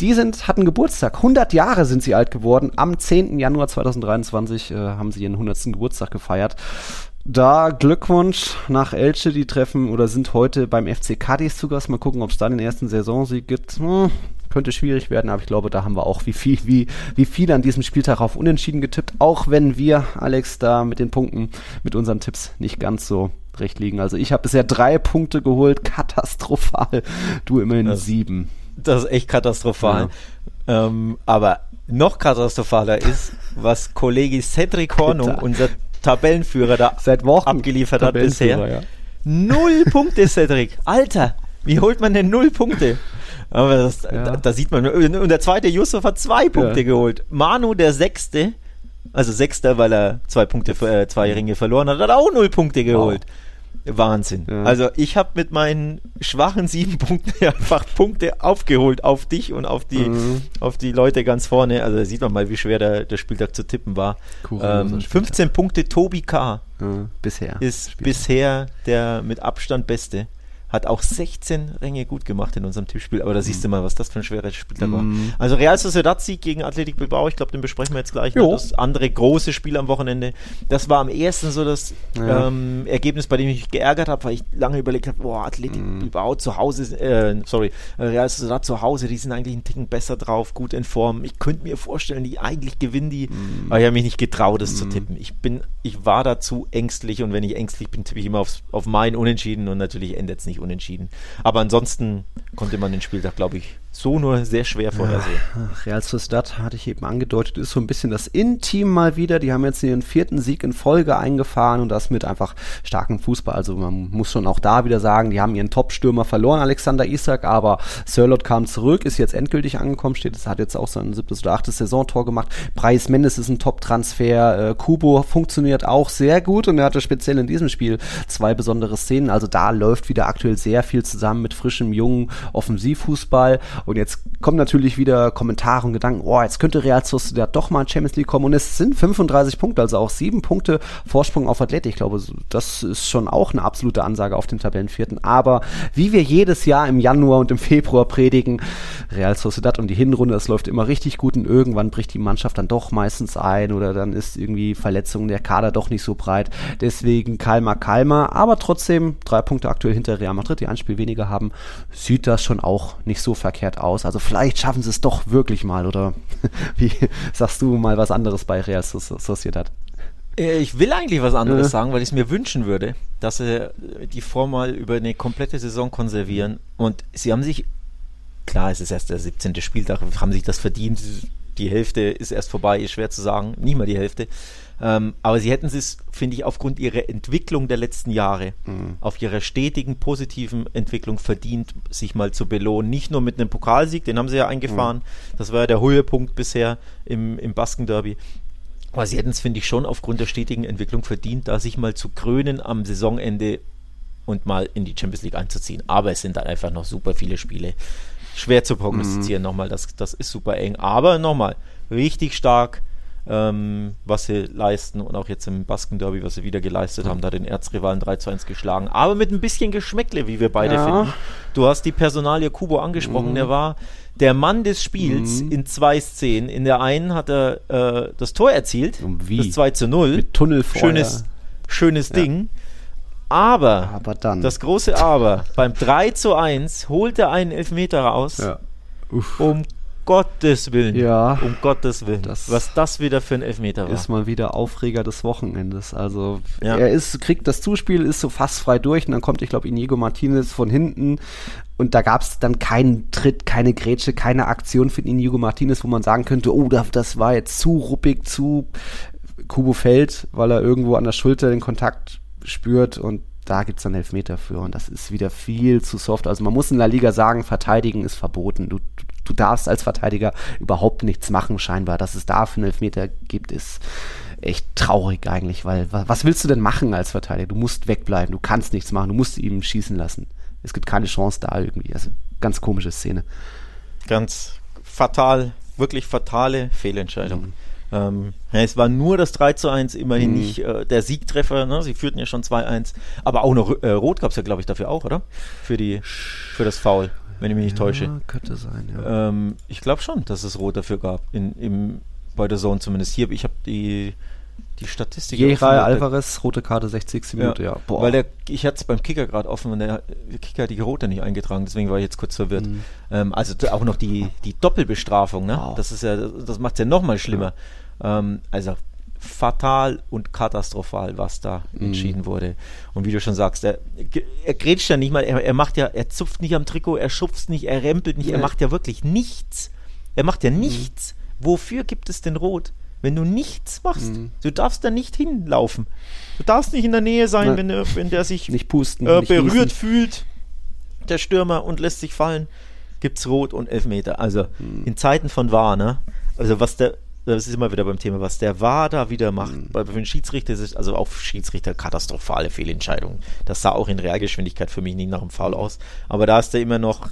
Die sind, hatten Geburtstag. 100 Jahre sind sie alt geworden. Am 10. Januar 2023 äh, haben sie ihren 100. Geburtstag gefeiert. Da Glückwunsch nach Elche, die treffen oder sind heute beim FC Cadiz zu Gast. Mal gucken, ob es da den ersten Saisonsieg gibt. Hm, könnte schwierig werden, aber ich glaube, da haben wir auch wie viel, wie, wie viel an diesem Spieltag auf Unentschieden getippt, auch wenn wir, Alex, da mit den Punkten, mit unseren Tipps nicht ganz so recht liegen. Also ich habe bisher drei Punkte geholt, katastrophal. Du immerhin das, sieben. Das ist echt katastrophal. Ja. Ähm, aber noch katastrophaler ist, was Kollege Cedric Hornung, unser Tabellenführer, da Seit Wochen abgeliefert hat bisher. Ja. Null Punkte, Cedric. Alter, wie holt man denn null Punkte? Aber das, ja. da, da, sieht man, und der zweite Yusuf hat zwei Punkte ja. geholt. Manu, der sechste, also sechster, weil er zwei Punkte, äh, zwei Ringe verloren hat, hat auch null Punkte geholt. Wow. Wahnsinn. Ja. Also ich habe mit meinen schwachen sieben Punkten einfach Punkte aufgeholt auf dich und auf die, mhm. auf die Leute ganz vorne. Also da sieht man mal, wie schwer der, der Spieltag zu tippen war. Ähm, 15 Punkte Tobi K. Ja, bisher. Ist Spieltag. bisher der mit Abstand beste hat auch 16 Ränge gut gemacht in unserem Tippspiel, aber da siehst du mal, was das für ein schweres Spiel da war. Mhm. Also Real Sociedad Sieg gegen Athletic Bilbao, ich glaube, den besprechen wir jetzt gleich. Noch. Das andere große Spiel am Wochenende, das war am ersten so das ja. ähm, Ergebnis, bei dem ich mich geärgert habe, weil ich lange überlegt habe, boah, Athletic mhm. Bilbao zu Hause, äh, sorry, Real Sociedad zu Hause, die sind eigentlich einen Ticken besser drauf, gut in Form. Ich könnte mir vorstellen, die eigentlich gewinnen die, mhm. aber ich habe mich nicht getraut, das zu mhm. tippen. Ich bin, ich war dazu ängstlich und wenn ich ängstlich bin, tippe ich immer aufs, auf mein Unentschieden und natürlich endet es nicht unentschieden. Aber ansonsten konnte man den Spieltag, glaube ich, so nur sehr schwer vorhersehen. Ja, Real Sociedad, hatte ich eben angedeutet, ist so ein bisschen das In-Team mal wieder. Die haben jetzt ihren vierten Sieg in Folge eingefahren und das mit einfach starkem Fußball. Also man muss schon auch da wieder sagen, die haben ihren Top-Stürmer verloren, Alexander Isak, aber Sirlot kam zurück, ist jetzt endgültig angekommen, steht, hat jetzt auch sein siebtes oder achtes Saisontor gemacht. Preis Mendes ist ein Top-Transfer. Äh, Kubo funktioniert auch sehr gut und er hatte speziell in diesem Spiel zwei besondere Szenen. Also da läuft wieder aktuell sehr viel zusammen mit frischem, jungen Offensivfußball und jetzt kommen natürlich wieder Kommentare und Gedanken, oh, jetzt könnte Real Sociedad doch mal in Champions League kommen. Und es sind 35 Punkte, also auch sieben Punkte Vorsprung auf Athletic. Ich glaube, das ist schon auch eine absolute Ansage auf den Tabellenvierten. Aber wie wir jedes Jahr im Januar und im Februar predigen, Real Sociedad und die Hinrunde, das läuft immer richtig gut und irgendwann bricht die Mannschaft dann doch meistens ein oder dann ist irgendwie Verletzung der Kader doch nicht so breit. Deswegen Kalmer, Kalmer, aber trotzdem drei Punkte aktuell hinter Real Madrid, die ein Spiel weniger haben, sieht das schon auch nicht so verkehrt Möglichkeit aus. Also vielleicht schaffen sie es doch wirklich mal oder wie sagst du mal was anderes bei Real Sociedad? Äh, ich will eigentlich was anderes äh. sagen, weil ich es mir wünschen würde, dass sie die Form mal über eine komplette Saison konservieren. Und sie haben sich, klar, es ist erst der 17. Spieltag, haben sich das verdient. Die Hälfte ist erst vorbei, ist schwer zu sagen, nicht mal die Hälfte. Ähm, aber sie hätten es, finde ich, aufgrund ihrer Entwicklung der letzten Jahre, mhm. auf ihrer stetigen positiven Entwicklung verdient, sich mal zu belohnen. Nicht nur mit einem Pokalsieg, den haben sie ja eingefahren. Mhm. Das war ja der Höhepunkt bisher im, im Basken-Derby. Aber sie hätten es, finde ich, schon aufgrund der stetigen Entwicklung verdient, da sich mal zu krönen am Saisonende und mal in die Champions League einzuziehen. Aber es sind dann einfach noch super viele Spiele. Schwer zu prognostizieren mhm. nochmal, das, das ist super eng. Aber nochmal, richtig stark ähm, was sie leisten und auch jetzt im Basken-Derby, was sie wieder geleistet haben, da den Erzrivalen 3 zu 1 geschlagen. Aber mit ein bisschen Geschmäckle, wie wir beide ja. finden. Du hast die Personalie Kubo angesprochen, mhm. der war der Mann des Spiels mhm. in zwei Szenen. In der einen hat er äh, das Tor erzielt, wie? das 2 zu 0. Mit Tunnelfeuer. Schönes, schönes ja. Ding. Aber, aber das große Aber, beim 3 zu 1 holt er einen Elfmeter raus, ja. um Gottes Willen. Ja. Um Gottes Willen. Das was das wieder für ein Elfmeter war. Ist mal wieder Aufreger des Wochenendes. Also ja. er ist, kriegt das Zuspiel, ist so fast frei durch und dann kommt, ich glaube, Inigo Martinez von hinten und da gab es dann keinen Tritt, keine Grätsche, keine Aktion für Inigo Martinez, wo man sagen könnte, oh, das war jetzt zu ruppig, zu Kubo fällt, weil er irgendwo an der Schulter den Kontakt spürt und da gibt es dann Elfmeter für und das ist wieder viel zu soft. Also man muss in der Liga sagen, verteidigen ist verboten. Du, du darfst als Verteidiger überhaupt nichts machen, scheinbar. Dass es da für einen Elfmeter gibt, ist echt traurig eigentlich, weil was willst du denn machen als Verteidiger? Du musst wegbleiben, du kannst nichts machen, du musst ihm schießen lassen. Es gibt keine Chance da irgendwie. Also ganz komische Szene. Ganz fatal, wirklich fatale Fehlentscheidung. Mhm. Ähm, ja, es war nur das 3 zu 1, immerhin mhm. nicht äh, der Siegtreffer, ne? sie führten ja schon 2-1, aber auch noch äh, Rot gab es ja, glaube ich, dafür auch, oder? Für, die, für das Foul, wenn ich mich nicht ja, täusche. Könnte sein, ja. Ähm, ich glaube schon, dass es Rot dafür gab, in, im, bei der Zone zumindest. Hier, ich habe die die Statistik. Jeral Alvarez, rote Karte, 60. Minute, ja. ja. Boah. Weil der, ich hatte es beim Kicker gerade offen und der Kicker hat die rote nicht eingetragen, deswegen war ich jetzt kurz verwirrt. Mhm. Ähm, also auch noch die, die Doppelbestrafung, ne? Wow. Das ist ja, das macht es ja nochmal schlimmer. Ja. Ähm, also fatal und katastrophal, was da mhm. entschieden wurde. Und wie du schon sagst, er, er grätscht ja nicht mal, er, er macht ja, er zupft nicht am Trikot, er schubst nicht, er rempelt nicht, ja. er macht ja wirklich nichts. Er macht ja mhm. nichts. Wofür gibt es denn Rot? wenn du nichts machst. Mhm. Du darfst da nicht hinlaufen. Du darfst nicht in der Nähe sein, wenn, der, wenn der sich nicht pusten, äh, nicht berührt gießen. fühlt, der Stürmer, und lässt sich fallen. Gibt's Rot und Elfmeter. Also mhm. in Zeiten von War, ne? Also was der, das ist immer wieder beim Thema, was der War da wieder macht. Mhm. Bei, den Schiedsrichter ist es, also auch Schiedsrichter katastrophale Fehlentscheidungen. Das sah auch in Realgeschwindigkeit für mich nicht nach dem Foul aus. Aber da ist er immer noch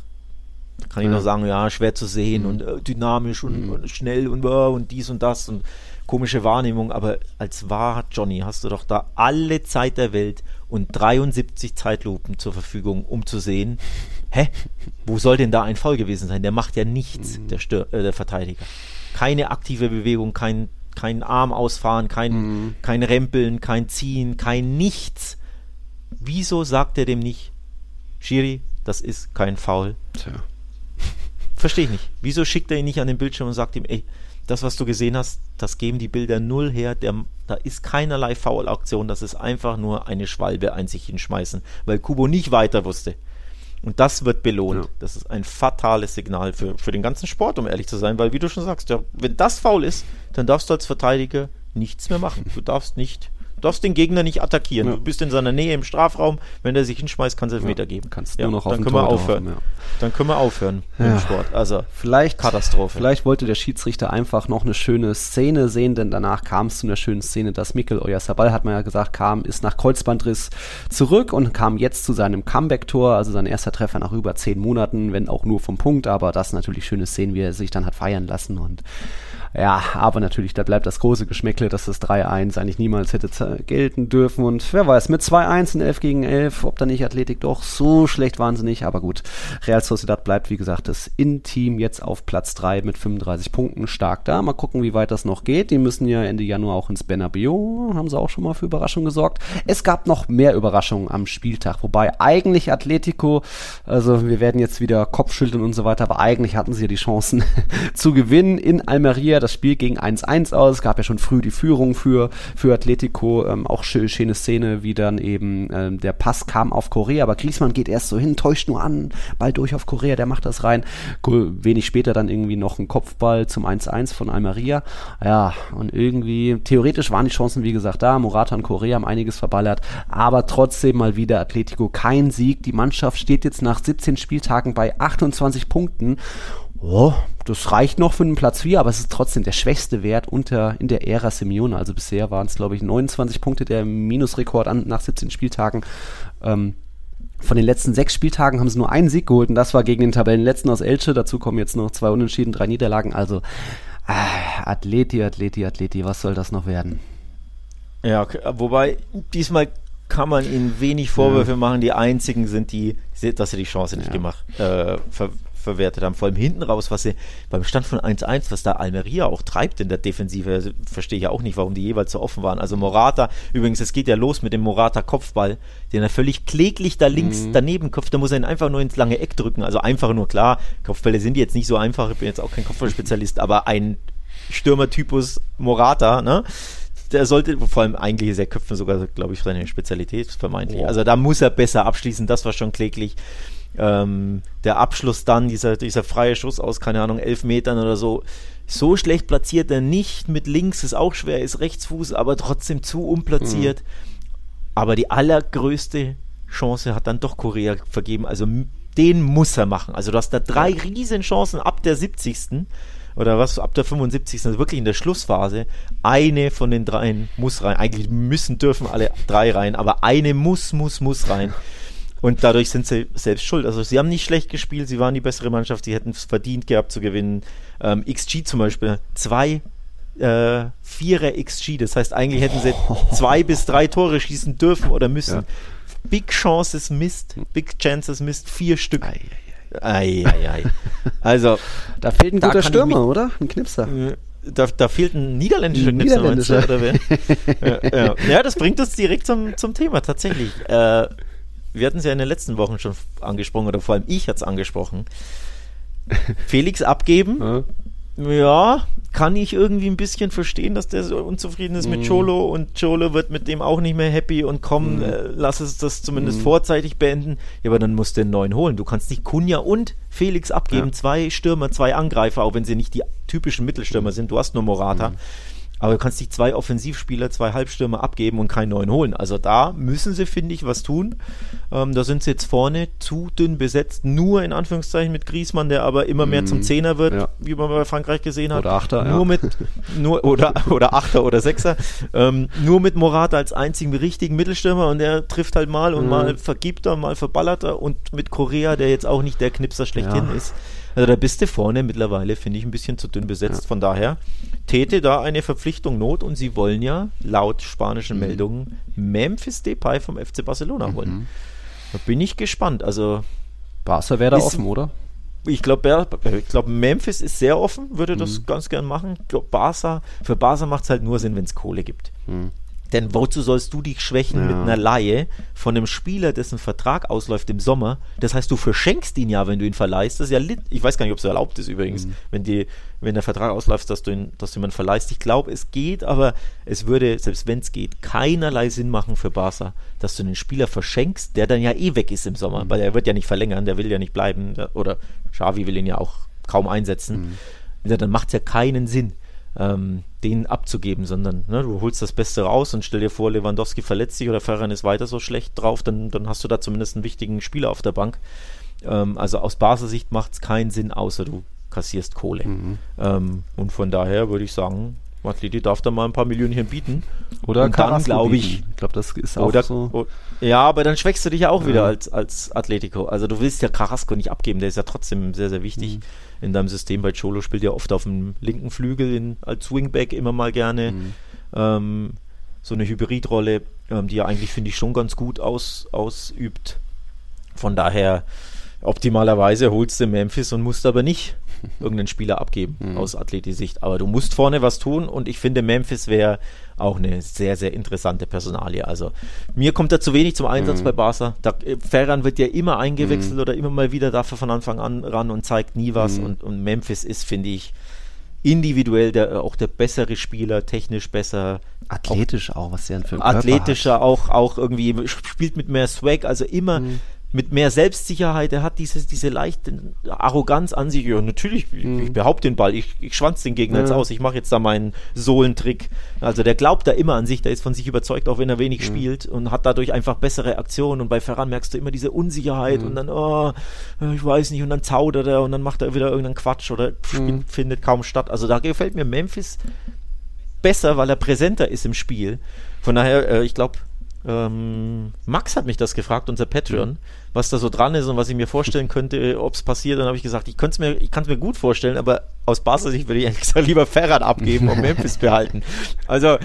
kann ich ja. noch sagen, ja, schwer zu sehen mhm. und äh, dynamisch und, mhm. und, schnell und, äh, und dies und das und komische Wahrnehmung, aber als wahr Johnny hast du doch da alle Zeit der Welt und 73 Zeitlupen zur Verfügung, um zu sehen, hä, wo soll denn da ein Foul gewesen sein? Der macht ja nichts, mhm. der, Stör, äh, der Verteidiger. Keine aktive Bewegung, kein, kein Arm ausfahren, kein, mhm. kein Rempeln, kein Ziehen, kein Nichts. Wieso sagt er dem nicht, Schiri, das ist kein Foul? Tja. Verstehe ich nicht. Wieso schickt er ihn nicht an den Bildschirm und sagt ihm, ey, das, was du gesehen hast, das geben die Bilder null her. Der, da ist keinerlei Foul-Aktion. Das ist einfach nur eine Schwalbe ein sich hinschmeißen, weil Kubo nicht weiter wusste. Und das wird belohnt. Ja. Das ist ein fatales Signal für, für den ganzen Sport, um ehrlich zu sein, weil, wie du schon sagst, ja, wenn das faul ist, dann darfst du als Verteidiger nichts mehr machen. Du darfst nicht darfst den Gegner nicht attackieren. Ja. Du bist in seiner Nähe im Strafraum. Wenn der sich hinschmeißt, kannst du Elfmeter ja, geben. Kannst ja, nur noch auf dann können wir aufhören. Hoffen, dann können wir aufhören ja. im Sport. Also vielleicht Katastrophe. Vielleicht wollte der Schiedsrichter einfach noch eine schöne Szene sehen, denn danach kam es zu einer schönen Szene, dass Mikkel Oyarzabal, hat man ja gesagt, kam, ist nach Kreuzbandriss zurück und kam jetzt zu seinem Comeback-Tor, also sein erster Treffer nach über zehn Monaten, wenn auch nur vom Punkt, aber das natürlich schöne Szenen, wie er sich dann hat feiern lassen und ja, aber natürlich, da bleibt das große Geschmäckle, dass das 3-1 eigentlich niemals hätte gelten dürfen. Und wer weiß, mit 2-1 in 11 gegen 11, ob da nicht Athletik doch so schlecht wahnsinnig. Aber gut, Real Sociedad bleibt, wie gesagt, das In-Team jetzt auf Platz 3 mit 35 Punkten stark da. Mal gucken, wie weit das noch geht. Die müssen ja Ende Januar auch ins Bernabeu. Haben sie auch schon mal für Überraschungen gesorgt. Es gab noch mehr Überraschungen am Spieltag. Wobei eigentlich Atletico, also wir werden jetzt wieder Kopfschütteln und so weiter, aber eigentlich hatten sie ja die Chancen zu gewinnen in Almeria das Spiel ging 1-1 aus. Es gab ja schon früh die Führung für, für Atletico. Ähm, auch schön, schöne Szene, wie dann eben ähm, der Pass kam auf Korea, aber Griezmann geht erst so hin, täuscht nur an, Ball durch auf Korea, der macht das rein. Wenig später dann irgendwie noch ein Kopfball zum 1-1 von Almeria. Ja, und irgendwie, theoretisch waren die Chancen, wie gesagt, da. Morata und Korea haben einiges verballert, aber trotzdem mal wieder Atletico kein Sieg. Die Mannschaft steht jetzt nach 17 Spieltagen bei 28 Punkten oh, das reicht noch für einen Platz 4, aber es ist trotzdem der schwächste Wert unter in der Ära Simeone. Also bisher waren es, glaube ich, 29 Punkte der Minusrekord an, nach 17 Spieltagen. Ähm, von den letzten sechs Spieltagen haben sie nur einen Sieg geholt und das war gegen den Tabellenletzten aus Elche. Dazu kommen jetzt noch zwei Unentschieden, drei Niederlagen. Also äh, Athleti, Athleti, Athleti, was soll das noch werden? Ja, wobei diesmal kann man ihnen wenig Vorwürfe ja. machen. Die einzigen sind die, dass sie die Chance nicht ja. gemacht, äh, ver verwertet haben. Vor allem hinten raus, was sie beim Stand von 1-1, was da Almeria auch treibt in der Defensive, also verstehe ich ja auch nicht, warum die jeweils so offen waren. Also Morata, übrigens, es geht ja los mit dem Morata-Kopfball, den er völlig kläglich da links mhm. daneben köpft, da muss er ihn einfach nur ins lange Eck drücken. Also einfach nur klar, Kopfbälle sind jetzt nicht so einfach, ich bin jetzt auch kein Kopfballspezialist, aber ein Stürmertypus Morata, ne? der sollte, vor allem eigentlich ist er Köpfen sogar, glaube ich, seine Spezialität vermeintlich. Oh. Also da muss er besser abschließen, das war schon kläglich. Ähm, der Abschluss dann, dieser, dieser freie Schuss aus, keine Ahnung, elf Metern oder so, so schlecht platziert er nicht. Mit links ist auch schwer, ist Rechtsfuß, aber trotzdem zu unplatziert. Mhm. Aber die allergrößte Chance hat dann doch Korea vergeben. Also den muss er machen. Also du hast da drei riesen Chancen ab der 70. oder was, ab der 75. Also wirklich in der Schlussphase. Eine von den dreien muss rein. Eigentlich müssen, dürfen alle drei rein, aber eine muss, muss, muss rein. Und dadurch sind sie selbst schuld. Also sie haben nicht schlecht gespielt, sie waren die bessere Mannschaft, sie hätten es verdient gehabt zu gewinnen. Ähm, XG zum Beispiel, zwei äh, Vierer XG, das heißt eigentlich hätten sie zwei bis drei Tore schießen dürfen oder müssen. Ja. Big Chances Mist, Big Chances Mist, vier Stück. Ei, ei, ei. ei, Also da fehlt ein guter Stürmer, oder? Ein Knipser. Äh, da, da, fehlt ein niederländischer Knipser, Niederländischer. Du, ja, ja. ja, das bringt uns direkt zum, zum Thema, tatsächlich. Äh, wir hatten es ja in den letzten Wochen schon angesprochen, oder vor allem ich hatte es angesprochen. Felix abgeben. Ja, kann ich irgendwie ein bisschen verstehen, dass der so unzufrieden ist mm. mit mhm. Cholo und Cholo wird mit dem auch nicht mehr happy und komm, mm. äh, lass es das zumindest mm. vorzeitig beenden. Ja, aber dann musst du einen neuen holen. Du kannst nicht Kunja und Felix abgeben, ja. zwei Stürmer, zwei Angreifer, auch wenn sie nicht die typischen Mittelstürmer mhm. sind. Du hast nur Morata. Aber du kannst nicht zwei Offensivspieler, zwei Halbstürmer abgeben und keinen neuen holen. Also da müssen sie, finde ich, was tun. Ähm, da sind sie jetzt vorne zu dünn besetzt, nur in Anführungszeichen mit Griesmann, der aber immer mehr zum mhm. Zehner wird, ja. wie man bei Frankreich gesehen hat. Oder Achter, nur ja. mit nur oder oder Achter oder Sechser. Ähm, nur mit Morata als einzigen richtigen Mittelstürmer und der trifft halt mal und mhm. mal vergibt er, mal verballert er und mit Korea, der jetzt auch nicht der Knipser schlechthin ja. ist also da bist du vorne mittlerweile, finde ich, ein bisschen zu dünn besetzt. Ja. Von daher täte da eine Verpflichtung Not und sie wollen ja laut spanischen mhm. Meldungen Memphis Depay vom FC Barcelona mhm. holen. Da bin ich gespannt. Also Barca wäre da ist, offen, oder? Ich glaube, ich glaub, Memphis ist sehr offen, würde das mhm. ganz gern machen. Ich glaube, Barca, für Barca macht es halt nur Sinn, wenn es Kohle gibt. Mhm. Denn wozu sollst du dich schwächen ja. mit einer Laie von einem Spieler, dessen Vertrag ausläuft im Sommer? Das heißt, du verschenkst ihn ja, wenn du ihn verleihst. Das ist ja, ich weiß gar nicht, ob es erlaubt ist übrigens, mhm. wenn, die, wenn der Vertrag ausläuft, dass du, ihn, dass du jemanden verleihst. Ich glaube, es geht, aber es würde, selbst wenn es geht, keinerlei Sinn machen für Barca, dass du einen Spieler verschenkst, der dann ja eh weg ist im Sommer, mhm. weil er wird ja nicht verlängern, der will ja nicht bleiben. Oder Xavi will ihn ja auch kaum einsetzen. Mhm. Ja, dann macht es ja keinen Sinn ähm, den abzugeben, sondern ne, du holst das Beste raus und stell dir vor, Lewandowski verletzt sich oder Ferran ist weiter so schlecht drauf, dann, dann hast du da zumindest einen wichtigen Spieler auf der Bank. Ähm, also aus Basel-Sicht macht es keinen Sinn, außer du kassierst Kohle. Mhm. Ähm, und von daher würde ich sagen, Atleti darf da mal ein paar Millionen bieten. Oder und dann glaube ich. Ich glaube, das ist auch oder, so. Ja, aber dann schwächst du dich ja auch ja. wieder als, als Atletico. Also du willst ja Carrasco nicht abgeben, der ist ja trotzdem sehr, sehr wichtig. Mhm in deinem System. Bei Cholo spielt ja oft auf dem linken Flügel in, als Wingback immer mal gerne. Mhm. Ähm, so eine Hybridrolle, ähm, die er eigentlich, finde ich, schon ganz gut aus, ausübt. Von daher, optimalerweise holst du Memphis und musst aber nicht irgendeinen Spieler abgeben mhm. aus Athletisicht. Aber du musst vorne was tun und ich finde, Memphis wäre auch eine sehr, sehr interessante Personalie. Also mir kommt da zu wenig zum Einsatz mhm. bei Barca. Da, äh, Ferran wird ja immer eingewechselt mhm. oder immer mal wieder dafür von Anfang an ran und zeigt nie was. Mhm. Und, und Memphis ist, finde ich, individuell der, auch der bessere Spieler, technisch besser. Athletisch auch, auch was der für ein Athletischer auch, auch irgendwie, spielt mit mehr Swag, also immer mhm mit mehr Selbstsicherheit, er hat diese, diese leichte Arroganz an sich. Ja, natürlich, mhm. ich, ich behaupte den Ball, ich, ich schwanz den Gegner ja. jetzt aus, ich mache jetzt da meinen Sohlentrick. Also der glaubt da immer an sich, der ist von sich überzeugt, auch wenn er wenig mhm. spielt und hat dadurch einfach bessere Aktionen. Und bei Ferran merkst du immer diese Unsicherheit mhm. und dann, oh, ich weiß nicht, und dann zaudert er und dann macht er wieder irgendeinen Quatsch oder mhm. findet kaum statt. Also da gefällt mir Memphis besser, weil er präsenter ist im Spiel. Von daher, äh, ich glaube, ähm, Max hat mich das gefragt, unser Patreon, mhm. Was da so dran ist und was ich mir vorstellen könnte, ob es passiert. Dann habe ich gesagt, ich, mir, ich kann es mir gut vorstellen, aber aus Basler Sicht würde ich eigentlich gesagt, lieber Ferrat abgeben und Memphis behalten. Also,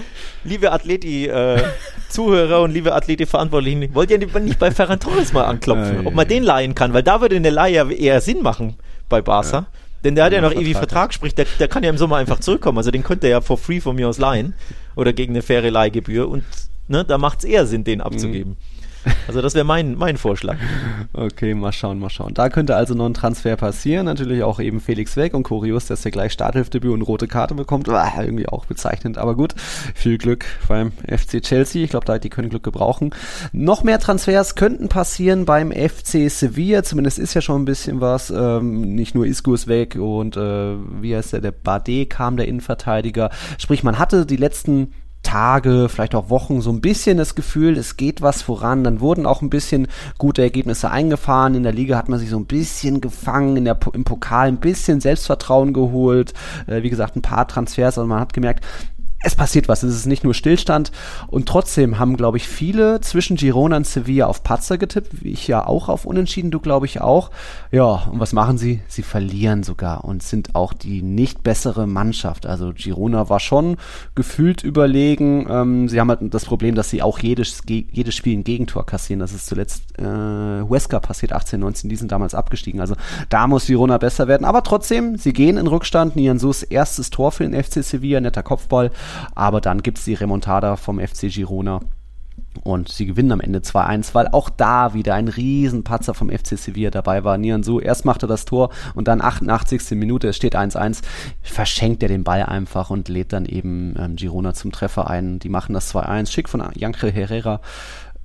liebe Athleti-Zuhörer äh, und liebe Athleti-Verantwortlichen, wollt ihr nicht bei Ferran Torres mal anklopfen, ob man den leihen kann? Weil da würde eine Leihe eher Sinn machen bei Barca. Ja. Denn der hat ja noch ewig Vertrag, sprich, der, der kann ja im Sommer einfach zurückkommen. Also den könnte er ja for free von mir aus leihen oder gegen eine faire Leihgebühr und ne, da macht es eher Sinn, den abzugeben. Mhm. Also das wäre mein, mein Vorschlag. Okay, mal schauen, mal schauen. Da könnte also noch ein Transfer passieren. Natürlich auch eben Felix weg und kurios, dass er gleich Starthilfdebüt und rote Karte bekommt. Ah, irgendwie auch bezeichnend, aber gut. Viel Glück beim FC Chelsea. Ich glaube, die können Glück gebrauchen. Noch mehr Transfers könnten passieren beim FC Sevilla. Zumindest ist ja schon ein bisschen was. Ähm, nicht nur Isco ist weg und äh, wie heißt der, der Bade kam, der Innenverteidiger. Sprich, man hatte die letzten Tage, vielleicht auch Wochen so ein bisschen das Gefühl, es geht was voran. Dann wurden auch ein bisschen gute Ergebnisse eingefahren. In der Liga hat man sich so ein bisschen gefangen, in der, im Pokal ein bisschen Selbstvertrauen geholt. Äh, wie gesagt, ein paar Transfers. Also man hat gemerkt, es passiert was, es ist nicht nur Stillstand und trotzdem haben, glaube ich, viele zwischen Girona und Sevilla auf Patzer getippt, wie ich ja auch auf Unentschieden, du glaube ich auch. Ja, und was machen sie? Sie verlieren sogar und sind auch die nicht bessere Mannschaft. Also Girona war schon gefühlt überlegen. Ähm, sie haben halt das Problem, dass sie auch jedes, jedes Spiel ein Gegentor kassieren. Das ist zuletzt äh, Huesca passiert, 18, 19, die sind damals abgestiegen. Also da muss Girona besser werden. Aber trotzdem, sie gehen in Rückstand. Nianzus erstes Tor für den FC Sevilla, netter Kopfball. Aber dann gibt es die Remontada vom FC Girona. Und sie gewinnen am Ende 2-1, weil auch da wieder ein Riesenpatzer vom FC Sevilla dabei war. Nianzu, erst macht er das Tor und dann 88. Minute, es steht 1-1, verschenkt er den Ball einfach und lädt dann eben ähm, Girona zum Treffer ein. Die machen das 2-1, schick von Janke Herrera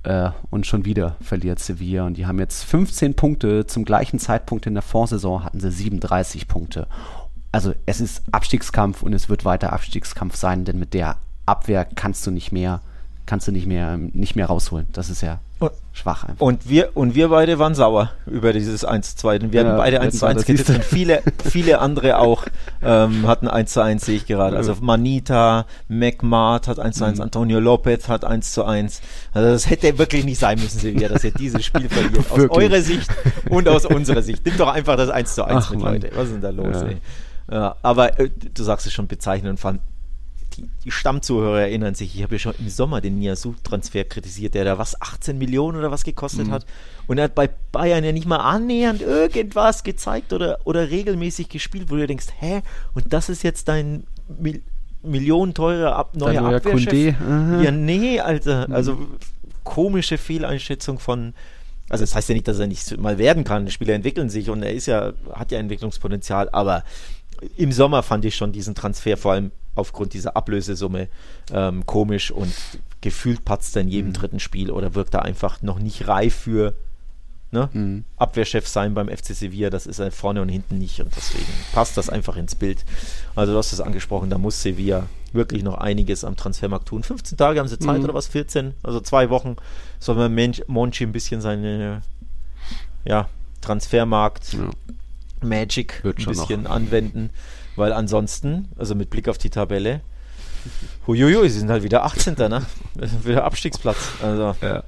äh, und schon wieder verliert Sevilla. Und die haben jetzt 15 Punkte. Zum gleichen Zeitpunkt in der Vorsaison hatten sie 37 Punkte also es ist Abstiegskampf und es wird weiter Abstiegskampf sein, denn mit der Abwehr kannst du nicht mehr, kannst du nicht mehr, nicht mehr rausholen. Das ist ja und, schwach einfach. Und wir, und wir beide waren sauer über dieses 1-2. Denn wir ja, hatten beide 1-1 getippt und viele, viele andere auch ähm, hatten 1-1, sehe ich gerade. Also Manita, McMart hat 1-1, mhm. Antonio Lopez hat 1-1. Also das hätte wirklich nicht sein müssen, Silvia, dass ihr dieses Spiel verliert. aus eurer Sicht und aus unserer Sicht. Nimm doch einfach das 1-1 Ach, mit, Leute. Was ist denn da los, ja. ey? Ja, aber äh, du sagst es schon bezeichnend und die, die Stammzuhörer erinnern sich, ich habe ja schon im Sommer den Niasu-Transfer kritisiert, der da was 18 Millionen oder was gekostet mhm. hat. Und er hat bei Bayern ja nicht mal annähernd irgendwas gezeigt oder, oder regelmäßig gespielt, wo du denkst, hä? Und das ist jetzt dein Mil millionenteurer ab, neuer Abwehrchef? Ja, nee, Alter. Mhm. Also komische Fehleinschätzung von, also das heißt ja nicht, dass er nicht mal werden kann. Spieler entwickeln sich und er ist ja, hat ja Entwicklungspotenzial, aber im Sommer fand ich schon diesen Transfer vor allem aufgrund dieser Ablösesumme ähm, komisch und gefühlt patzt er in jedem mhm. dritten Spiel oder wirkt er einfach noch nicht reif für ne? mhm. Abwehrchef sein beim FC Sevilla. Das ist er vorne und hinten nicht und deswegen passt das einfach ins Bild. Also du hast es angesprochen, da muss Sevilla wirklich noch einiges am Transfermarkt tun. 15 Tage haben sie Zeit mhm. oder was? 14? Also zwei Wochen soll man Monchi ein bisschen seine ja, Transfermarkt ja. Magic Wird ein bisschen noch. anwenden, weil ansonsten, also mit Blick auf die Tabelle, huiuiui, sie sind halt wieder 18. ne? wieder Abstiegsplatz. Also. Ja.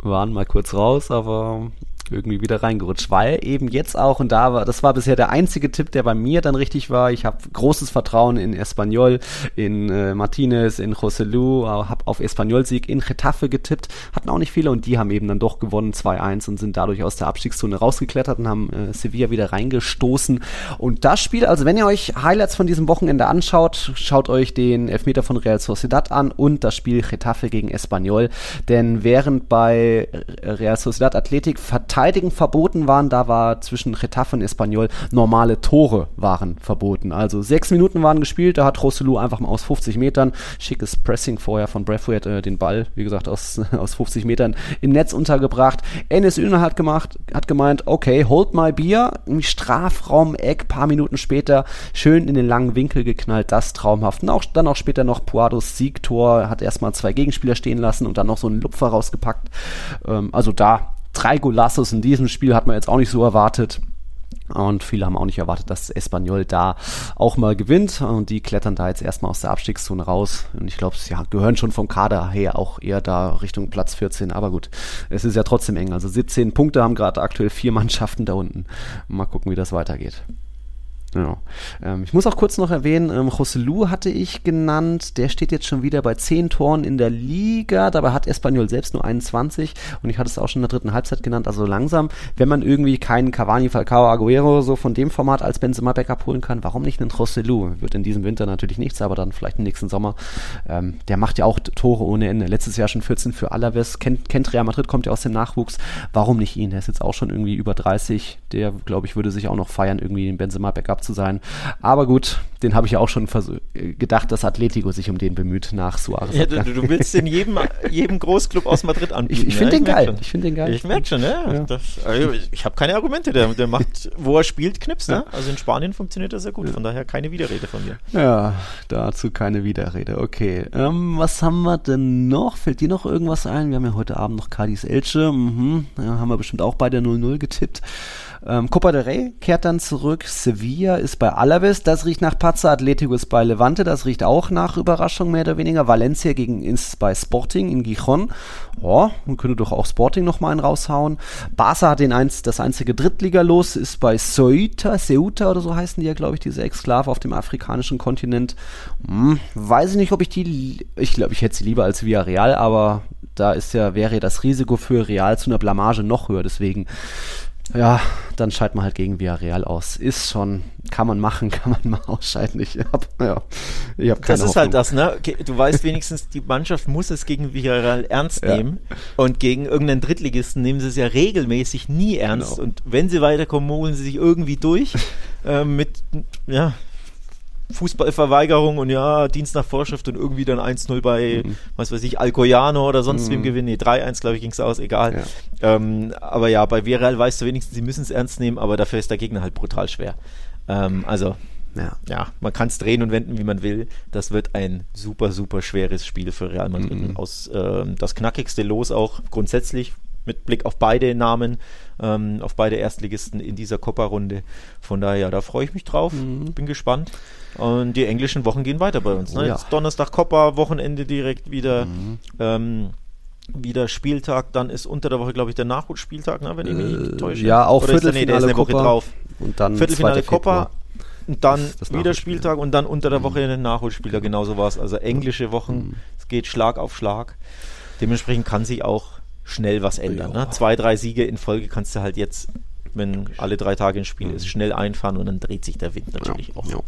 Waren mal kurz raus, aber irgendwie wieder reingerutscht, weil eben jetzt auch, und da war, das war bisher der einzige Tipp, der bei mir dann richtig war. Ich habe großes Vertrauen in Espanyol, in äh, Martinez, in Joselu, habe auf Espanyol-Sieg in Getafe getippt, hatten auch nicht viele und die haben eben dann doch gewonnen 2-1 und sind dadurch aus der Abstiegszone rausgeklettert und haben äh, Sevilla wieder reingestoßen. Und das Spiel, also wenn ihr euch Highlights von diesem Wochenende anschaut, schaut euch den Elfmeter von Real Sociedad an und das Spiel Getafe gegen Espanyol, denn während bei Real Sociedad Athletik verteilt Verteidigen verboten waren, da war zwischen Getafe und Espanyol normale Tore waren verboten. Also sechs Minuten waren gespielt, da hat Rossellou einfach mal aus 50 Metern, schickes Pressing vorher von Braithwaite, äh, den Ball, wie gesagt, aus, aus 50 Metern im Netz untergebracht. Enes Üner hat gemacht, hat gemeint, okay, hold my beer, im Strafraum, Eck, paar Minuten später, schön in den langen Winkel geknallt, das traumhaft. Und auch, dann auch später noch Puados Siegtor, hat erstmal zwei Gegenspieler stehen lassen und dann noch so einen Lupfer rausgepackt. Ähm, also da drei Golassos in diesem Spiel hat man jetzt auch nicht so erwartet. Und viele haben auch nicht erwartet, dass Espanyol da auch mal gewinnt. Und die klettern da jetzt erstmal aus der Abstiegszone raus. Und ich glaube, sie ja, gehören schon vom Kader her auch eher da Richtung Platz 14. Aber gut, es ist ja trotzdem eng. Also 17 Punkte haben gerade aktuell vier Mannschaften da unten. Mal gucken, wie das weitergeht. Ja. Ähm, ich muss auch kurz noch erwähnen, ähm, Joselu hatte ich genannt, der steht jetzt schon wieder bei 10 Toren in der Liga, dabei hat Espanyol selbst nur 21 und ich hatte es auch schon in der dritten Halbzeit genannt, also langsam, wenn man irgendwie keinen Cavani, Falcao, Aguero so von dem Format als Benzema Backup holen kann, warum nicht einen Joselu? Wird in diesem Winter natürlich nichts, aber dann vielleicht im nächsten Sommer. Ähm, der macht ja auch Tore ohne Ende. Letztes Jahr schon 14 für Alaves, kennt, kennt Real Madrid, kommt ja aus dem Nachwuchs. Warum nicht ihn? Der ist jetzt auch schon irgendwie über 30, der glaube ich würde sich auch noch feiern, irgendwie den Benzema Backup gehabt zu sein. Aber gut, den habe ich ja auch schon gedacht, dass Atletico sich um den bemüht nach Suarez. Ja, du, du, willst den jedem, jedem Großclub aus Madrid anbieten. Ich, ich finde ja? den ich geil. Ich finde den geil. Ich merke schon, ja. ja. Das, also ich habe keine Argumente. Der, der macht, wo er spielt, Knips. Ne? Also in Spanien funktioniert das sehr gut. Von daher keine Widerrede von dir. Ja, dazu keine Widerrede. Okay. Ähm, was haben wir denn noch? Fällt dir noch irgendwas ein? Wir haben ja heute Abend noch Cadiz Elche. Mhm. Ja, haben wir bestimmt auch bei der 0-0 getippt. Ähm, Copa del Rey kehrt dann zurück. Sevilla ist bei Alaves, das riecht nach Pazza. Atletico ist bei Levante, das riecht auch nach Überraschung mehr oder weniger. Valencia gegen ist bei Sporting in Gijon. Ja, man könnte doch auch Sporting nochmal einen raushauen. Barca hat den eins, das einzige Drittliga-Los, ist bei Ceuta, Ceuta oder so heißen die ja, glaube ich, diese Exklave auf dem afrikanischen Kontinent. Hm, weiß ich nicht, ob ich die, ich glaube, ich hätte sie lieber als Villarreal, aber da ist ja, wäre das Risiko für Real zu einer Blamage noch höher. Deswegen ja, dann schaltet man halt gegen Villarreal aus. Ist schon, kann man machen, kann man mal ausscheiden. Ich hab, ja, ich hab keine Das ist halt Hoffnung. halt das, ne? Du weißt wenigstens, die Mannschaft muss es gegen Villarreal ernst ja. nehmen. Und gegen irgendeinen Drittligisten nehmen sie es ja regelmäßig nie ernst. Genau. Und wenn sie weiterkommen, holen sie sich irgendwie durch. äh, mit, ja, Fußballverweigerung und ja, Dienst nach Vorschrift und irgendwie dann 1-0 bei, mhm. was weiß ich, Alcoyano oder sonst mhm. wem gewinnen. Nee, 3-1, glaube ich, ging es aus, egal. Ja. Ähm, aber ja, bei Viral weißt du wenigstens, sie müssen es ernst nehmen, aber dafür ist der Gegner halt brutal schwer. Ähm, also, ja. ja, man kann es drehen und wenden, wie man will. Das wird ein super, super schweres Spiel für Real Madrid. Mhm. Aus äh, das knackigste Los auch grundsätzlich mit Blick auf beide Namen, ähm, auf beide Erstligisten in dieser Copa-Runde. Von daher, da freue ich mich drauf, mhm. bin gespannt. Und die englischen Wochen gehen weiter bei uns. Ne? Oh, ja. Jetzt Donnerstag Copa, Wochenende direkt wieder. Mhm. Ähm, wieder Spieltag, dann ist unter der Woche, glaube ich, der Nachholspieltag, ne, wenn ich mich nicht äh, täusche. Ja, auch Oder Viertelfinale der, nee, der Woche drauf. Und dann Viertelfinale Copa und dann wieder Spieltag und dann unter der Woche mhm. ein Nachholspieltag, genauso war es. Also englische Wochen, mhm. es geht Schlag auf Schlag. Dementsprechend kann sich auch schnell was ändern. Ne? Zwei, drei Siege in Folge kannst du halt jetzt wenn alle drei Tage ein Spiel ist, schnell einfahren und dann dreht sich der Wind natürlich ja, auch. Ja.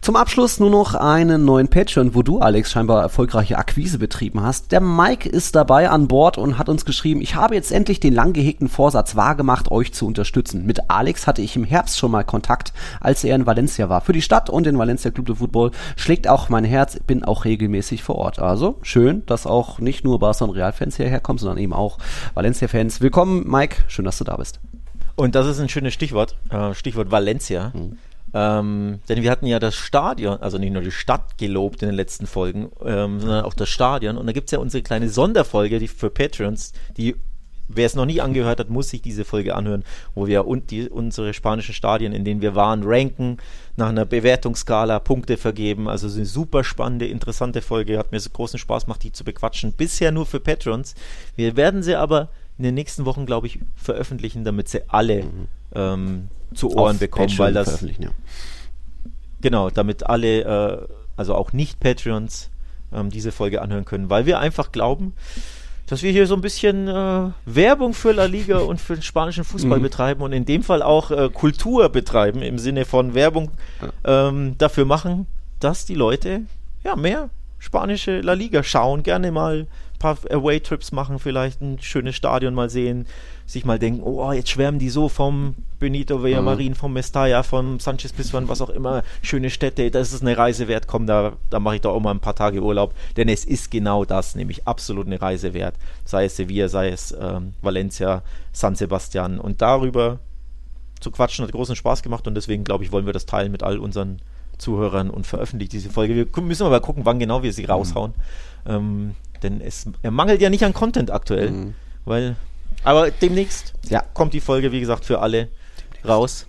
Zum Abschluss nur noch einen neuen Patreon, wo du, Alex, scheinbar erfolgreiche Akquise betrieben hast. Der Mike ist dabei an Bord und hat uns geschrieben, ich habe jetzt endlich den lang gehegten Vorsatz wahrgemacht, euch zu unterstützen. Mit Alex hatte ich im Herbst schon mal Kontakt, als er in Valencia war. Für die Stadt und den Valencia Club de Football schlägt auch mein Herz, bin auch regelmäßig vor Ort. Also schön, dass auch nicht nur Barca und Real-Fans hierher kommen, sondern eben auch Valencia-Fans. Willkommen, Mike, schön, dass du da bist. Und das ist ein schönes Stichwort, äh, Stichwort Valencia. Mhm. Ähm, denn wir hatten ja das Stadion, also nicht nur die Stadt gelobt in den letzten Folgen, ähm, sondern auch das Stadion. Und da gibt es ja unsere kleine Sonderfolge die für Patrons, die wer es noch nie angehört hat, muss sich diese Folge anhören, wo wir und die, unsere spanischen Stadien, in denen wir waren, ranken, nach einer Bewertungsskala Punkte vergeben. Also eine super spannende, interessante Folge. Hat mir so großen Spaß gemacht, die zu bequatschen. Bisher nur für Patrons. Wir werden sie aber in den nächsten Wochen, glaube ich, veröffentlichen, damit sie alle mhm. ähm, zu Ohren Auf bekommen, Patreon weil das ja. genau, damit alle, äh, also auch nicht Patreons, ähm, diese Folge anhören können, weil wir einfach glauben, dass wir hier so ein bisschen äh, Werbung für La Liga und für den spanischen Fußball mhm. betreiben und in dem Fall auch äh, Kultur betreiben im Sinne von Werbung ähm, dafür machen, dass die Leute ja mehr spanische La Liga schauen, gerne mal paar Away-Trips machen, vielleicht ein schönes Stadion mal sehen, sich mal denken, oh, jetzt schwärmen die so vom Benito Villamarin, mhm. vom Mestalla, vom Sanchez Pizjuan, was auch immer, schöne Städte, das ist eine Reise wert, komm, da, da mache ich doch auch mal ein paar Tage Urlaub, denn es ist genau das, nämlich absolut eine Reise wert, sei es Sevilla, sei es ähm, Valencia, San Sebastian und darüber zu quatschen hat großen Spaß gemacht und deswegen, glaube ich, wollen wir das teilen mit all unseren Zuhörern und veröffentlichen diese Folge. Wir müssen aber gucken, wann genau wir sie raushauen. Mhm. Ähm, denn es mangelt ja nicht an Content aktuell, mhm. weil aber demnächst ja. kommt die Folge, wie gesagt, für alle demnächst. raus.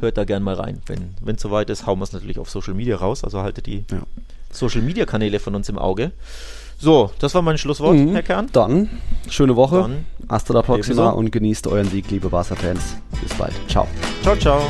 Hört da gern mal rein. Wenn es soweit ist, hauen wir es natürlich auf Social Media raus. Also haltet die ja. Social Media Kanäle von uns im Auge. So, das war mein Schlusswort, mhm. Herr Kern. Dann, schöne Woche. Dann, Hasta la próxima und genießt euren Sieg, liebe Barca-Fans. Bis bald. Ciao. Ciao, ciao.